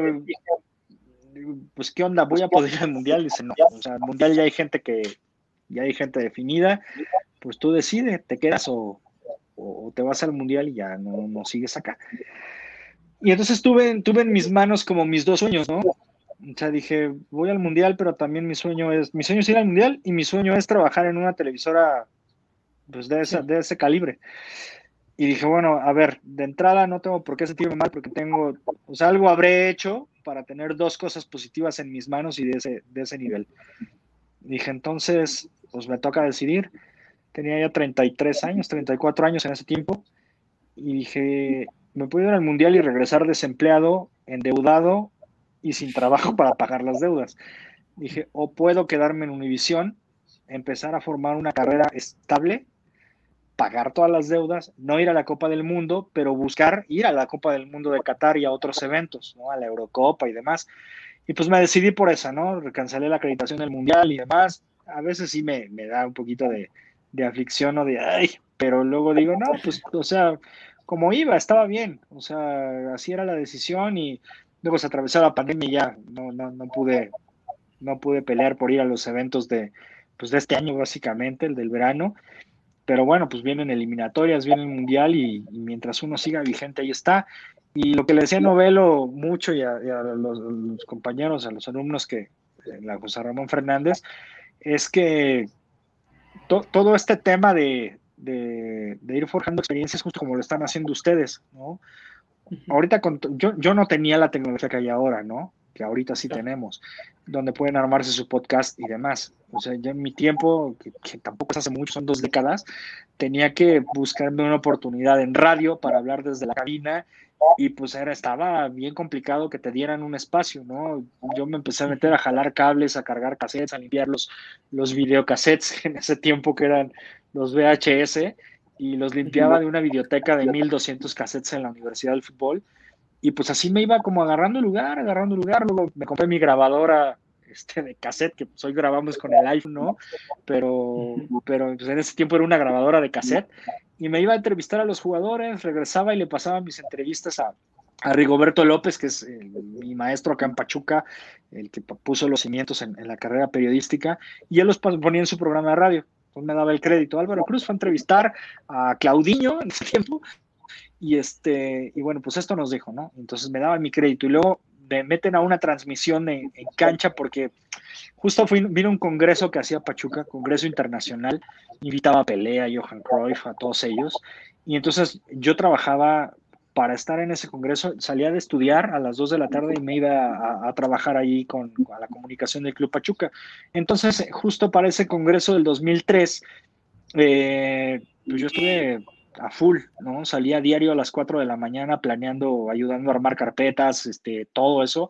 pues, ¿qué onda? ¿Voy a poder ir al mundial? Dice, no, o sea, al mundial ya hay gente que, ya hay gente definida, pues tú decides, te quedas o, te vas al mundial y ya no, no, sigues acá. Y entonces tuve, tuve en mis manos como mis dos sueños, ¿no? O sea, dije, voy al mundial, pero también mi sueño es, mi sueño es ir al mundial y mi sueño es trabajar en una televisora pues de, de ese calibre. Y dije, bueno, a ver, de entrada no tengo por qué sentirme mal porque tengo, o sea, algo habré hecho para tener dos cosas positivas en mis manos y de ese, de ese nivel. Dije, entonces, pues me toca decidir. Tenía ya 33 años, 34 años en ese tiempo. Y dije, me puedo ir al mundial y regresar desempleado, endeudado y sin trabajo para pagar las deudas. Dije, o puedo quedarme en Univisión, empezar a formar una carrera estable pagar todas las deudas, no ir a la Copa del Mundo, pero buscar ir a la Copa del Mundo de Qatar y a otros eventos, ¿no? A la Eurocopa y demás. Y pues me decidí por esa, ¿no? Cancelé la acreditación del Mundial y demás. A veces sí me, me da un poquito de, de aflicción o de, ay, pero luego digo, no, pues, o sea, como iba, estaba bien. O sea, así era la decisión y luego se atravesó la pandemia y ya no, no, no pude, no pude pelear por ir a los eventos de, pues de este año básicamente, el del verano. Pero bueno, pues vienen eliminatorias, viene el mundial y, mientras uno siga vigente ahí está. Y lo que le decía Novelo mucho y a, los, compañeros, a los alumnos que, la José Ramón Fernández, es que todo este tema de, de, ir forjando experiencias justo como lo están haciendo ustedes, ¿no? Ahorita yo, yo no tenía la tecnología que hay ahora, ¿no? Que ahorita sí tenemos, donde pueden armarse su podcast y demás. O sea, yo en mi tiempo, que, tampoco es hace mucho, son dos décadas, tenía que buscarme una oportunidad en radio para hablar desde la cabina y pues era, estaba bien complicado que te dieran un espacio, ¿no? Yo me empecé a meter a jalar cables, a cargar cassettes, a limpiar los, los videocassettes [laughs] en ese tiempo que eran los VHS y los limpiaba de una biblioteca de 1200 cassettes en la Universidad del Fútbol y pues así me iba como agarrando lugar, agarrando lugar. Luego me compré mi grabadora este, de cassette, que pues hoy grabamos con el iPhone, ¿no? Pero, pero pues, en ese tiempo era una grabadora de cassette. Y me iba a entrevistar a los jugadores, regresaba y le pasaba mis entrevistas a, a Rigoberto López, que es mi maestro acá en Pachuca, el que puso los cimientos en, en, la carrera periodística, y él los ponía en su programa de radio. Entonces me daba el crédito. Álvaro Cruz fue a entrevistar a Claudiño en ese tiempo y este, y bueno, pues esto nos dijo, ¿no? Entonces me daban mi crédito y luego me meten a una transmisión en, cancha porque justo fui, vino un congreso que hacía Pachuca, congreso internacional, invitaba a Pelea, a Johan Cruyff, a todos ellos, y entonces yo trabajaba para estar en ese congreso, salía de estudiar a las 2 de la tarde y me iba a, trabajar ahí con, la comunicación del Club Pachuca. Entonces, justo para ese congreso del 2003, eh, pues yo estuve a full, ¿no? Salía diario a las 4 de la mañana planeando, ayudando a armar carpetas, este, todo eso.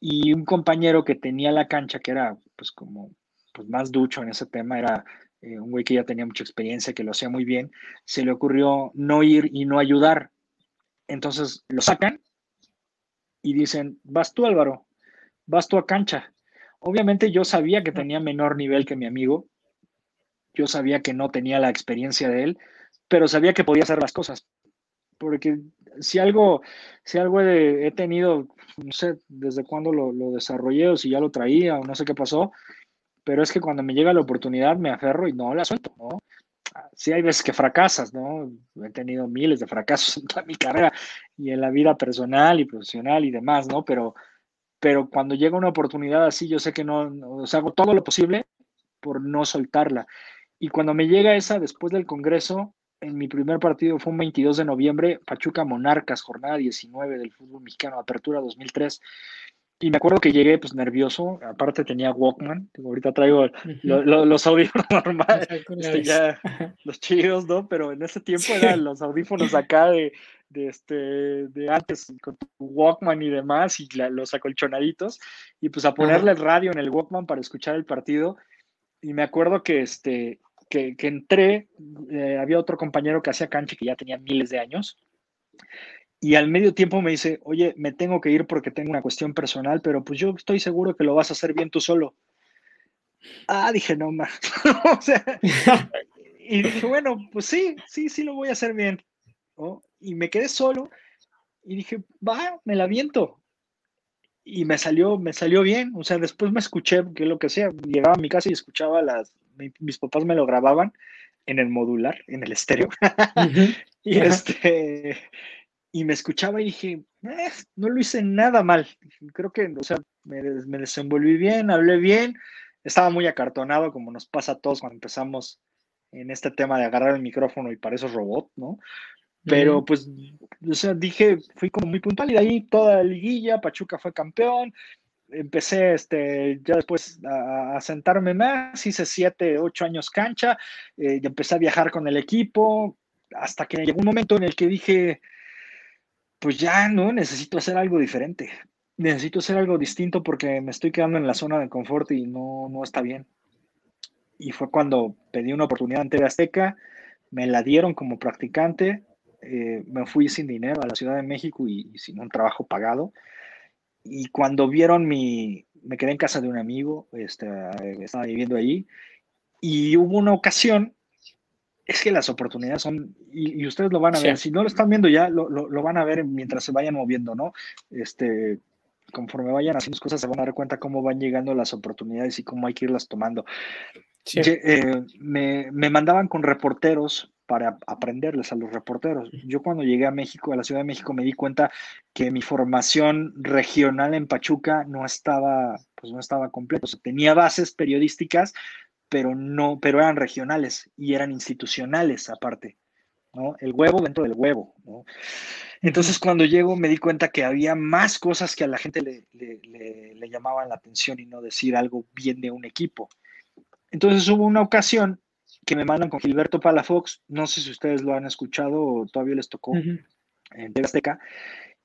Y un compañero que tenía la cancha, que era pues como pues, más ducho en ese tema, era eh, un güey que ya tenía mucha experiencia, que lo hacía muy bien, se le ocurrió no ir y no ayudar. Entonces lo sacan y dicen, vas tú Álvaro, vas tú a cancha. Obviamente yo sabía que tenía menor nivel que mi amigo, yo sabía que no tenía la experiencia de él, pero sabía que podía hacer las cosas. Porque si algo, si algo he, tenido, no sé desde cuándo lo, desarrollé o si ya lo traía o no sé qué pasó, pero es que cuando me llega la oportunidad me aferro y no la suelto, ¿no? Sí hay veces que fracasas, ¿no? He tenido miles de fracasos [laughs] en toda mi carrera y en la vida personal y profesional y demás, ¿no? Pero, pero cuando llega una oportunidad así, yo sé que no, o sea, hago todo lo posible por no soltarla. Y cuando me llega esa después del Congreso, en mi primer partido fue un 22 de noviembre, Pachuca Monarcas, jornada 19 del fútbol mexicano, apertura 2003. Y me acuerdo que llegué pues nervioso, aparte tenía Walkman, ahorita traigo los audífonos [laughs] normales, este, ya, [laughs] los chidos, ¿no? Pero en ese tiempo eran los audífonos acá de, de, este, de antes, con tu Walkman y demás, y los acolchonaditos, y pues a ponerle el radio en el Walkman para escuchar el partido. Y me acuerdo que, este, que, que entré, eh, había otro compañero que hacía cancha que ya tenía miles de años, y al medio tiempo me dice, oye, me tengo que ir porque tengo una cuestión personal, pero pues yo estoy seguro que lo vas a hacer bien tú solo. Ah, dije, no, ma. [laughs] o sea, [laughs] y dije, bueno, pues sí, sí, sí lo voy a hacer bien. Y me quedé solo y dije, va, me la viento. Y me salió, me salió bien. O sea, después me escuché, que lo que sea, llegaba a mi casa y escuchaba las, mis papás me lo grababan en el modular, en el estéreo. [laughs] y este, y me escuchaba y dije, eh, no lo hice nada mal. Creo que, o sea, me, desenvolví bien, hablé bien, estaba muy acartonado, como nos pasa a todos cuando empezamos en este tema de agarrar el micrófono y para esos robot, ¿no? Pero pues, o sea, dije, fui como muy puntual y de ahí toda la liguilla, Pachuca fue campeón, empecé este, ya después a, sentarme más, hice siete, ocho años cancha, eh, y empecé a viajar con el equipo, hasta que llegó un momento en el que dije, pues ya no, necesito hacer algo diferente. Necesito hacer algo distinto porque me estoy quedando en la zona de confort y no, no está bien. Y fue cuando pedí una oportunidad en TV Azteca, me la dieron como practicante, eh, me fui sin dinero a la Ciudad de México y, sin un trabajo pagado. Y cuando vieron mi, me quedé en casa de un amigo, este, estaba viviendo allí, y hubo una ocasión es que las oportunidades son, y, ustedes lo van a ver, si no lo están viendo ya, lo, lo, van a ver mientras se vayan moviendo, ¿no? Este, conforme vayan haciendo cosas, se van a dar cuenta cómo van llegando las oportunidades y cómo hay que irlas tomando. Eh, me, me, mandaban con reporteros para aprenderles a los reporteros. Yo cuando llegué a México, a la Ciudad de México, me di cuenta que mi formación regional en Pachuca no estaba, pues no estaba completa. tenía bases periodísticas, pero no, pero eran regionales y eran institucionales aparte, ¿no? El huevo dentro del huevo, ¿no? Entonces cuando llego me di cuenta que había más cosas que a la gente le, le, llamaban la atención y no decir algo bien de un equipo. Entonces hubo una ocasión que me mandan con Gilberto Palafox, no sé si ustedes lo han escuchado o todavía les tocó en TV Azteca,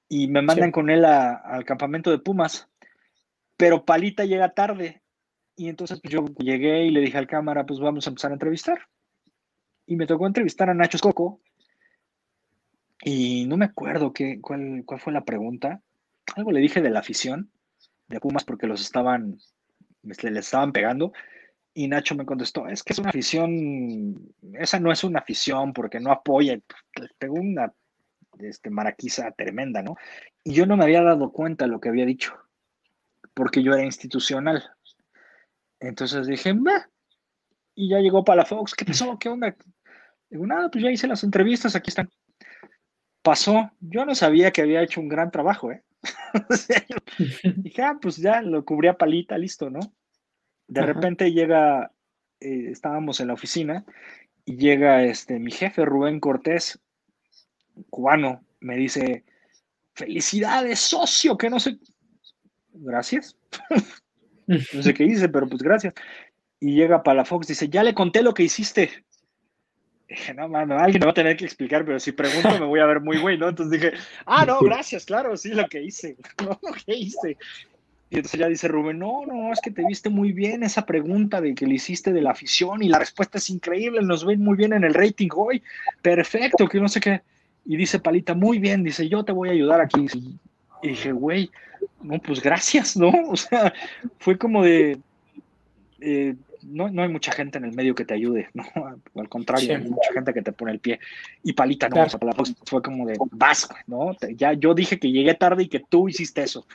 y me mandan con él al campamento de Pumas, pero Palita llega tarde y entonces pues, yo llegué y le dije al cámara, pues vamos a empezar a entrevistar. Y me tocó entrevistar a Nacho Escoco. Y no me acuerdo qué, cuál, cuál fue la pregunta. Algo le dije de la afición de Pumas porque los estaban, les, estaban pegando. Y Nacho me contestó, es que es una afición, esa no es una afición porque no apoya. Pegó una este, maraquiza tremenda, ¿no? Y yo no me había dado cuenta de lo que había dicho, porque yo era institucional. Entonces dije, Meh. y ya llegó para la Fox, ¿qué pasó? ¿Qué onda? Digo, nada, pues ya hice las entrevistas, aquí están. Pasó, yo no sabía que había hecho un gran trabajo, ¿eh? [laughs] [laughs] dije, ah, pues ya lo cubría palita, listo, ¿no? De repente llega, eh, estábamos en la oficina y llega este, mi jefe Rubén Cortés, cubano, me dice, felicidades, socio, que no sé. Gracias. [laughs] No sé qué hice, pero pues gracias. Y llega Palafox, dice, ya le conté lo que hiciste. [laughs] Dije, no, mames, alguien me va a tener que explicar, pero si pregunto me voy a ver muy güey, ¿no? Entonces dije, ah, no, [laughs] gracias, claro, sí, lo que hice. No, lo que hice. Y entonces ya dice Rubén, no, no, es que te viste muy bien esa pregunta de que le hiciste de la afición y la respuesta es increíble, nos ven muy bien en el rating hoy, perfecto, que no sé qué. Y dice Palita, muy bien, dice, yo te voy a ayudar aquí. Y dije, güey, no, pues gracias, ¿no? [laughs] O sea, fue como de, eh, no, no hay mucha gente en el medio que te ayude, ¿no? Al contrario, hay mucha gente que te pone el pie. Y palita, no, fue como de, vas, ¿no? Ya yo dije que llegué tarde y que tú hiciste eso.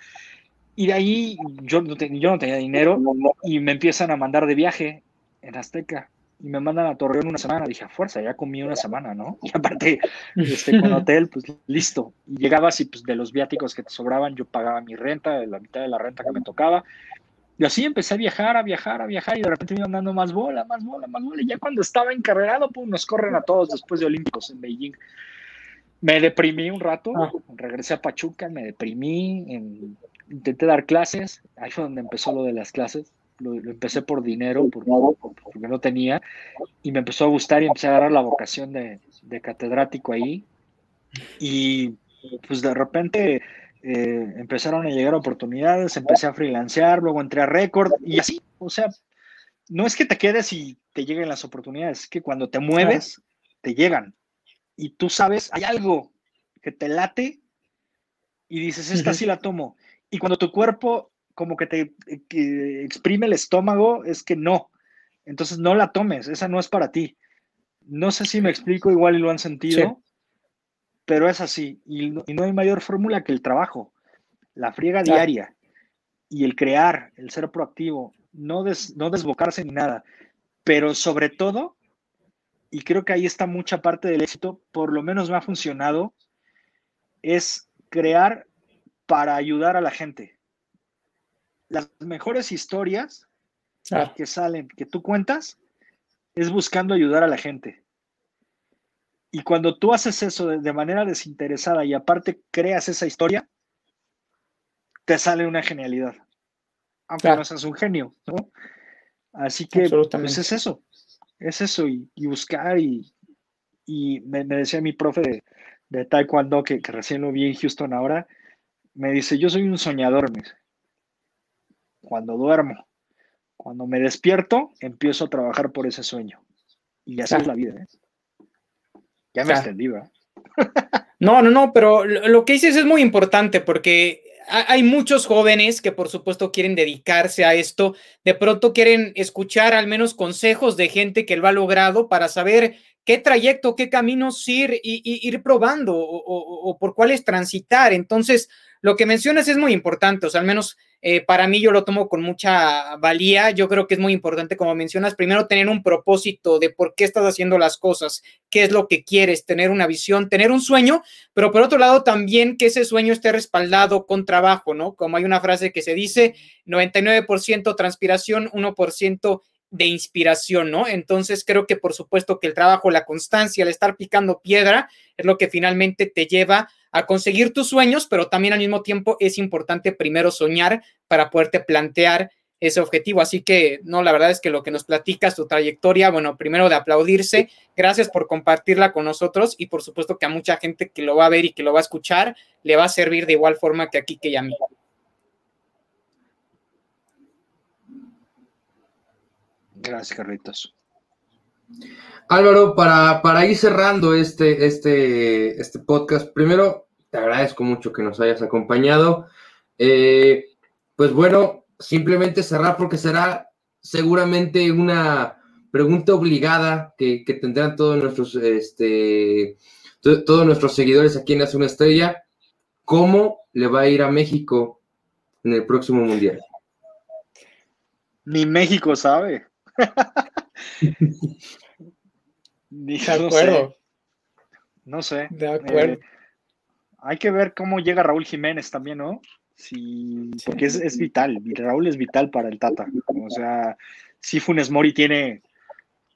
Y de ahí yo no, yo no tenía dinero y me empiezan a mandar de viaje en Azteca y me mandan a Torreón una semana. Dije, a fuerza, ya comí una semana, ¿no? [laughs] Y aparte, este, con [laughs] hotel, pues listo. Y llegabas y pues de los viáticos que te sobraban, yo pagaba mi renta, la mitad de la renta que me tocaba. Y así empecé a viajar, a viajar, a viajar y de repente me iban dando más bola, más bola, más bola. Y ya cuando estaba encarregado, pues nos corren a todos después de Olímpicos en Beijing. Me deprimí un rato, ah. regresé a Pachuca, me deprimí, en, intenté dar clases, ahí fue donde empezó lo de las clases, lo, empecé por dinero, porque no tenía, y me empezó a gustar y empecé a agarrar la vocación de, catedrático ahí, y pues de repente eh, empezaron a llegar oportunidades, empecé a freelancear, luego entré a Record, y así, o sea, no es que te quedes y te lleguen las oportunidades, es que cuando te mueves, te llegan, y tú sabes, hay algo que te late y dices, esta sí la tomo. Y cuando tu cuerpo como que te exprime el estómago, es que no. Entonces no la tomes, esa no es para ti. No sé si me explico igual y lo han sentido, pero es así. Y no, hay mayor fórmula que el trabajo, la friega diaria y el crear, el ser proactivo, no, no desbocarse ni nada. Pero sobre todo, y creo que ahí está mucha parte del éxito, por lo menos me ha funcionado, es crear para ayudar a la gente. Las mejores historias que salen, que tú cuentas, es buscando ayudar a la gente. Y cuando tú haces eso de, manera desinteresada y aparte creas esa historia, te sale una genialidad. Aunque no seas un genio, ¿no? Así que pues es eso, es eso, y, buscar, y, me, decía mi profe de, Taekwondo, que, que, recién lo vi en Houston ahora, me dice, yo soy un soñador, me Cuando duermo, cuando me despierto, empiezo a trabajar por ese sueño. Y así es la vida, ¿eh? Ya me extendí, ¿verdad? no, no, no, pero lo que dices es muy importante porque hay muchos jóvenes que por supuesto quieren dedicarse a esto, de pronto quieren escuchar al menos consejos de gente que lo ha logrado para saber qué trayecto, qué caminos ir y, ir probando o, por cuáles transitar. Entonces, lo que mencionas es muy importante, o sea, al menos eh, para mí yo lo tomo con mucha valía. Yo creo que es muy importante, como mencionas, primero tener un propósito de por qué estás haciendo las cosas, qué es lo que quieres, tener una visión, tener un sueño, pero por otro lado también que ese sueño esté respaldado con trabajo, ¿no? Como hay una frase que se dice, 99% transpiración, 1% de inspiración, ¿no? Entonces creo que por supuesto que el trabajo, la constancia, el estar picando piedra es lo que finalmente te lleva a conseguir tus sueños, pero también al mismo tiempo es importante primero soñar para poderte plantear ese objetivo. Así que, no, la verdad es que lo que nos platicas, tu trayectoria, bueno, primero de aplaudirse, gracias por compartirla con nosotros y por supuesto que a mucha gente que lo va a ver y que lo va a escuchar, le va a servir de igual forma que aquí que a mí. Gracias, Carlitos. Álvaro, para, para ir cerrando este, este, este podcast, primero te agradezco mucho que nos hayas acompañado. Eh, pues bueno, simplemente cerrar porque será seguramente una pregunta obligada que, tendrán todos nuestros, este, todos nuestros seguidores aquí en Hace una Estrella. ¿Cómo le va a ir a México en el próximo Mundial? Ni México sabe. [laughs] de acuerdo. No sé. De acuerdo. Eh, hay que ver cómo llega Raúl Jiménez también, ¿no? Sí, porque es, vital. Raúl es vital para el Tata. O sea, si Funes Mori tiene,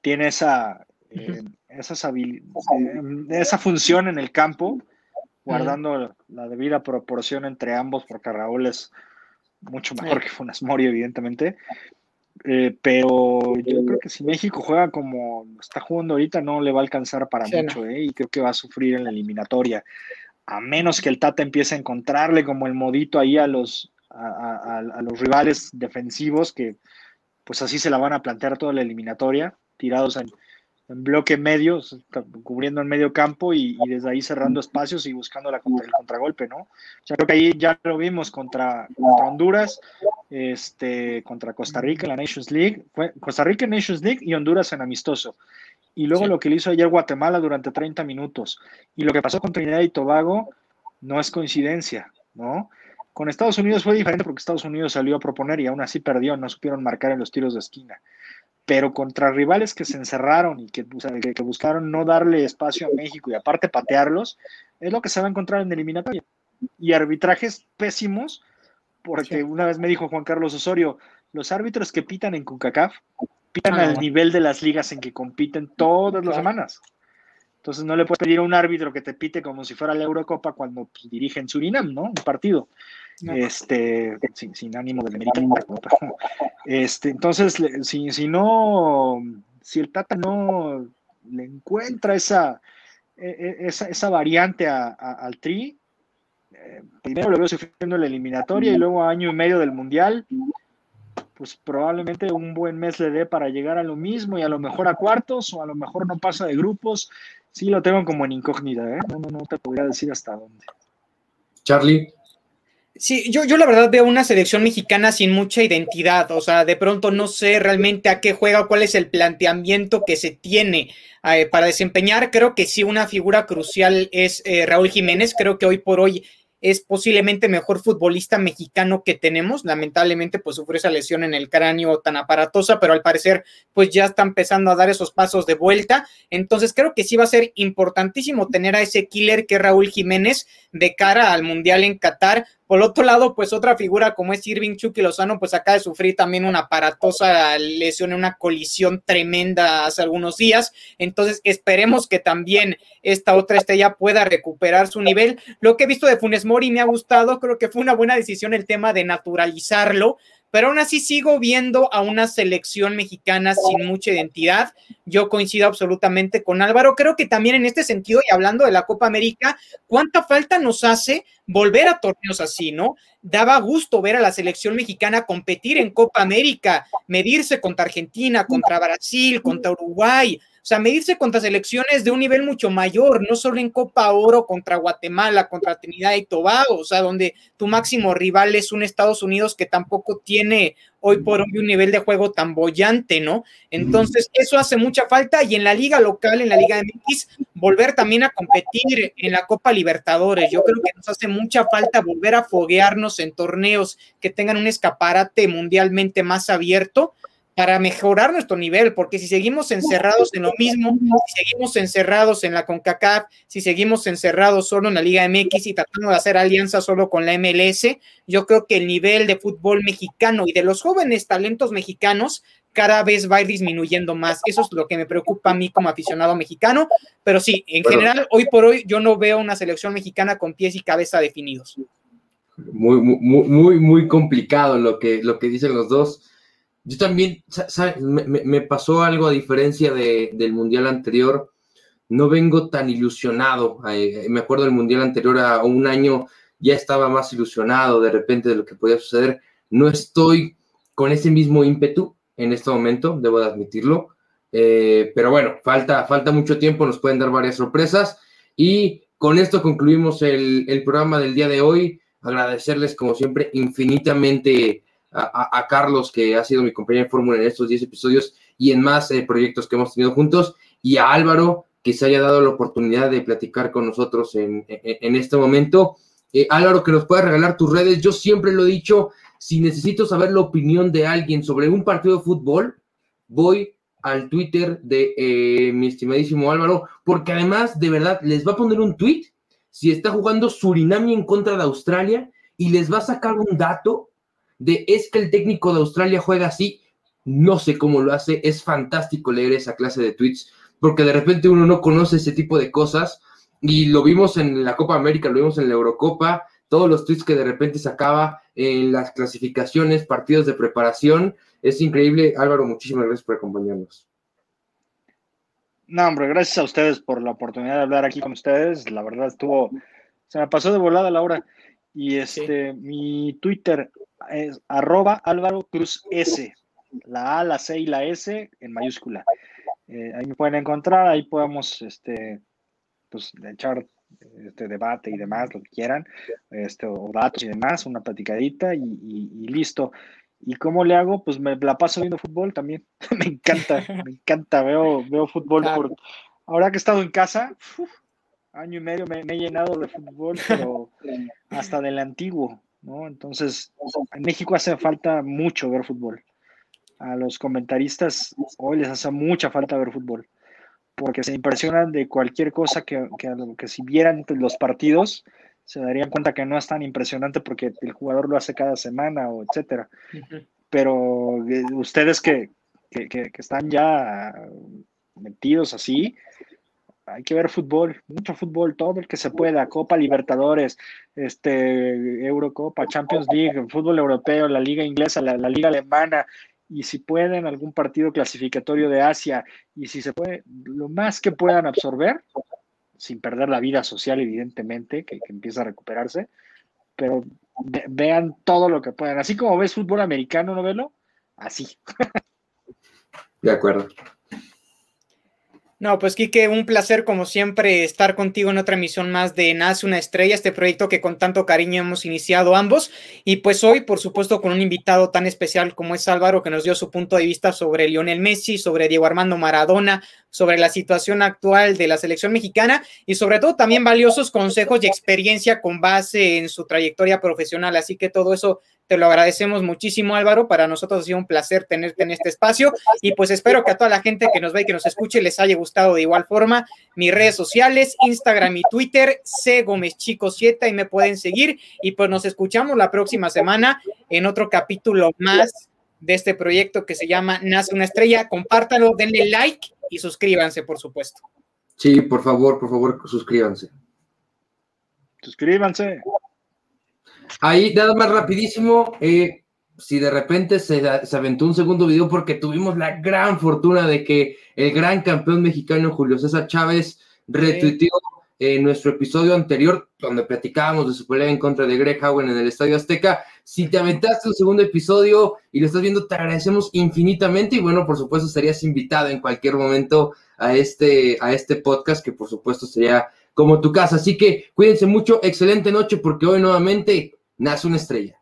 tiene esa, eh, eh, esa función en el campo, guardando la debida proporción entre ambos, porque Raúl es mucho mejor que Funes Mori, evidentemente. Eh, pero yo creo que si México juega como está jugando ahorita, no le va a alcanzar para mucho, ¿eh? y creo que va a sufrir en la eliminatoria. A menos que el Tata empiece a encontrarle como el modito ahí a los, a, los rivales defensivos, que pues así se la van a plantear toda la eliminatoria, tirados en, en bloque medio, cubriendo el medio campo y, desde ahí cerrando espacios y buscando la, el contragolpe, ¿no? Ya creo que ahí ya lo vimos contra, Honduras, este, contra Costa Rica en la Nations League, fue Costa Rica en Nations League y Honduras en amistoso. Y luego lo que le hizo ayer Guatemala durante 30 minutos. Y lo que pasó con Trinidad y Tobago no es coincidencia, ¿no? Con Estados Unidos fue diferente porque Estados Unidos salió a proponer y aún así perdió, no supieron marcar en los tiros de esquina pero contra rivales que se encerraron y que, que, buscaron no darle espacio a México y aparte patearlos, es lo que se va a encontrar en eliminatoria. Y arbitrajes pésimos, porque una vez me dijo Juan Carlos Osorio, los árbitros que pitan en CONCACAF pitan ah, al nivel de las ligas en que compiten todas las semanas. Entonces no le puedes pedir a un árbitro que te pite como si fuera la Eurocopa cuando pues, dirige en Surinam, ¿no? Un partido. Este, sin, ánimo de. Este, entonces, si, si no, si el Tata no le encuentra esa, e, e, esa, esa variante al Tri, eh, primero lo veo sufriendo la eliminatoria y luego año y medio del Mundial, pues probablemente un buen mes le dé para llegar a lo mismo y a lo mejor a cuartos o a lo mejor no pasa de grupos. Sí lo tengo como en incógnita, ¿eh? No, no, no te podría decir hasta dónde. Charlie. Sí, yo, yo la verdad veo una selección mexicana sin mucha identidad, o sea, de pronto no sé realmente a qué juega, cuál es el planteamiento que se tiene eh, para desempeñar. Creo que sí, una figura crucial es eh, Raúl Jiménez, creo que hoy por hoy es posiblemente mejor futbolista mexicano que tenemos. Lamentablemente, pues sufrió esa lesión en el cráneo tan aparatosa, pero al parecer, pues ya está empezando a dar esos pasos de vuelta. Entonces, creo que sí va a ser importantísimo tener a ese killer que es Raúl Jiménez de cara al Mundial en Qatar. Por otro lado, pues otra figura como es Irving Chucky Lozano, pues acaba de sufrir también una aparatosa lesión una colisión tremenda hace algunos días. Entonces, esperemos que también esta otra estrella pueda recuperar su nivel. Lo que he visto de Funes Mori me ha gustado, creo que fue una buena decisión el tema de naturalizarlo pero aún así sigo viendo a una selección mexicana sin mucha identidad. Yo coincido absolutamente con Álvaro. Creo que también en este sentido, y hablando de la Copa América, ¿cuánta falta nos hace volver a torneos así, no? Daba gusto ver a la selección mexicana competir en Copa América, medirse contra Argentina, contra Brasil, contra Uruguay. O sea, medirse contra selecciones de un nivel mucho mayor, no solo en Copa Oro contra Guatemala, contra Trinidad y Tobago, o sea, donde tu máximo rival es un Estados Unidos que tampoco tiene hoy por hoy un nivel de juego tan bollante, ¿no? Entonces, eso hace mucha falta y en la liga local, en la Liga MX, volver también a competir en la Copa Libertadores. Yo creo que nos hace mucha falta volver a foguearnos en torneos que tengan un escaparate mundialmente más abierto para mejorar nuestro nivel, porque si seguimos encerrados en lo mismo, si seguimos encerrados en la CONCACAF, si seguimos encerrados solo en la Liga MX y tratando de hacer alianza solo con la MLS, yo creo que el nivel de fútbol mexicano y de los jóvenes talentos mexicanos cada vez va a ir disminuyendo más. Eso es lo que me preocupa a mí como aficionado mexicano, pero sí, en general, hoy por hoy yo no veo una selección mexicana con pies y cabeza definidos. Muy, muy, muy, muy complicado lo que, lo que dicen los dos yo también, Me, pasó algo a diferencia del mundial anterior. No vengo tan ilusionado. Eh, me acuerdo del mundial anterior a un año ya estaba más ilusionado de repente de lo que podía suceder. No estoy con ese mismo ímpetu en este momento, debo de admitirlo. Eh, pero bueno, falta, falta mucho tiempo, nos pueden dar varias sorpresas. Y con esto concluimos el, el programa del día de hoy. Agradecerles, como siempre, infinitamente a, Carlos, que ha sido mi compañero de fórmula en estos 10 episodios y en más eh, proyectos que hemos tenido juntos, y a Álvaro, que se haya dado la oportunidad de platicar con nosotros en, este momento. Eh, Álvaro, que nos pueda regalar tus redes. Yo siempre lo he dicho, si necesito saber la opinión de alguien sobre un partido de fútbol, voy al Twitter de eh, mi estimadísimo Álvaro, porque además, de verdad, les va a poner un tweet si está jugando Surinam en contra de Australia y les va a sacar un dato de es que el técnico de Australia juega así, no sé cómo lo hace, es fantástico leer esa clase de tweets, porque de repente uno no conoce ese tipo de cosas, y lo vimos en la Copa América, lo vimos en la Eurocopa, todos los tweets que de repente sacaba en las clasificaciones, partidos de preparación, es increíble. Álvaro, muchísimas gracias por acompañarnos. No, hombre, gracias a ustedes por la oportunidad de hablar aquí con ustedes. La verdad estuvo, se me pasó de volada la hora. Y este, mi Twitter es arroba Álvaro Cruz S. La A, la C y la S en mayúscula. Eh, ahí me pueden encontrar, ahí podemos este, pues, echar este debate y demás, lo que quieran, este, o datos y demás, una platicadita y, listo. ¿Y cómo le hago? Pues me la paso viendo fútbol también. [laughs] me encanta, me encanta, veo, veo fútbol por... Ahora que he estado en casa, año y medio me, he llenado de fútbol, pero hasta del antiguo, ¿no? Entonces, en México hace falta mucho ver fútbol. A los comentaristas hoy les hace mucha falta ver fútbol, porque se impresionan de cualquier cosa que, que, que si vieran los partidos, se darían cuenta que no es tan impresionante porque el jugador lo hace cada semana o etcétera. Pero eh, ustedes que, que, están ya metidos así, hay que ver fútbol, mucho fútbol, todo el que se pueda, Copa Libertadores, este, Eurocopa, Champions League, fútbol europeo, la liga inglesa, la, la, liga alemana, y si pueden, algún partido clasificatorio de Asia, y si se puede, lo más que puedan absorber, sin perder la vida social, evidentemente, que, que empieza a recuperarse, pero vean todo lo que puedan. Así como ves fútbol americano, ¿no velo? Así. De acuerdo. No, pues Quique, un placer como siempre estar contigo en otra emisión más de Nace una estrella, este proyecto que con tanto cariño hemos iniciado ambos. Y pues hoy, por supuesto, con un invitado tan especial como es Álvaro, que nos dio su punto de vista sobre Lionel Messi, sobre Diego Armando Maradona, sobre la situación actual de la selección mexicana y sobre todo también valiosos consejos y experiencia con base en su trayectoria profesional. Así que todo eso te lo agradecemos muchísimo, Álvaro. Para nosotros ha sido un placer tenerte en este espacio y pues espero que a toda la gente que nos ve y que nos escuche les haya gustado de igual forma. Mis redes sociales, Instagram y Twitter, C Gómez Chico 7 y me pueden seguir y pues nos escuchamos la próxima semana en otro capítulo más de este proyecto que se llama Nace una estrella. Compártalo, denle like y suscríbanse, por supuesto. Sí, por favor, por favor, suscríbanse. Suscríbanse. Ahí, nada más rapidísimo, eh, si de repente se, se, aventó un segundo video porque tuvimos la gran fortuna de que el gran campeón mexicano Julio César Chávez retuiteó en nuestro episodio anterior, donde platicábamos de su pelea en contra de Greg Howen en el Estadio Azteca. Si te aventaste un segundo episodio y lo estás viendo, te agradecemos infinitamente y bueno, por supuesto, estarías invitado en cualquier momento a este, a este podcast, que por supuesto sería como tu casa. Así que cuídense mucho, excelente noche, porque hoy nuevamente nace una estrella.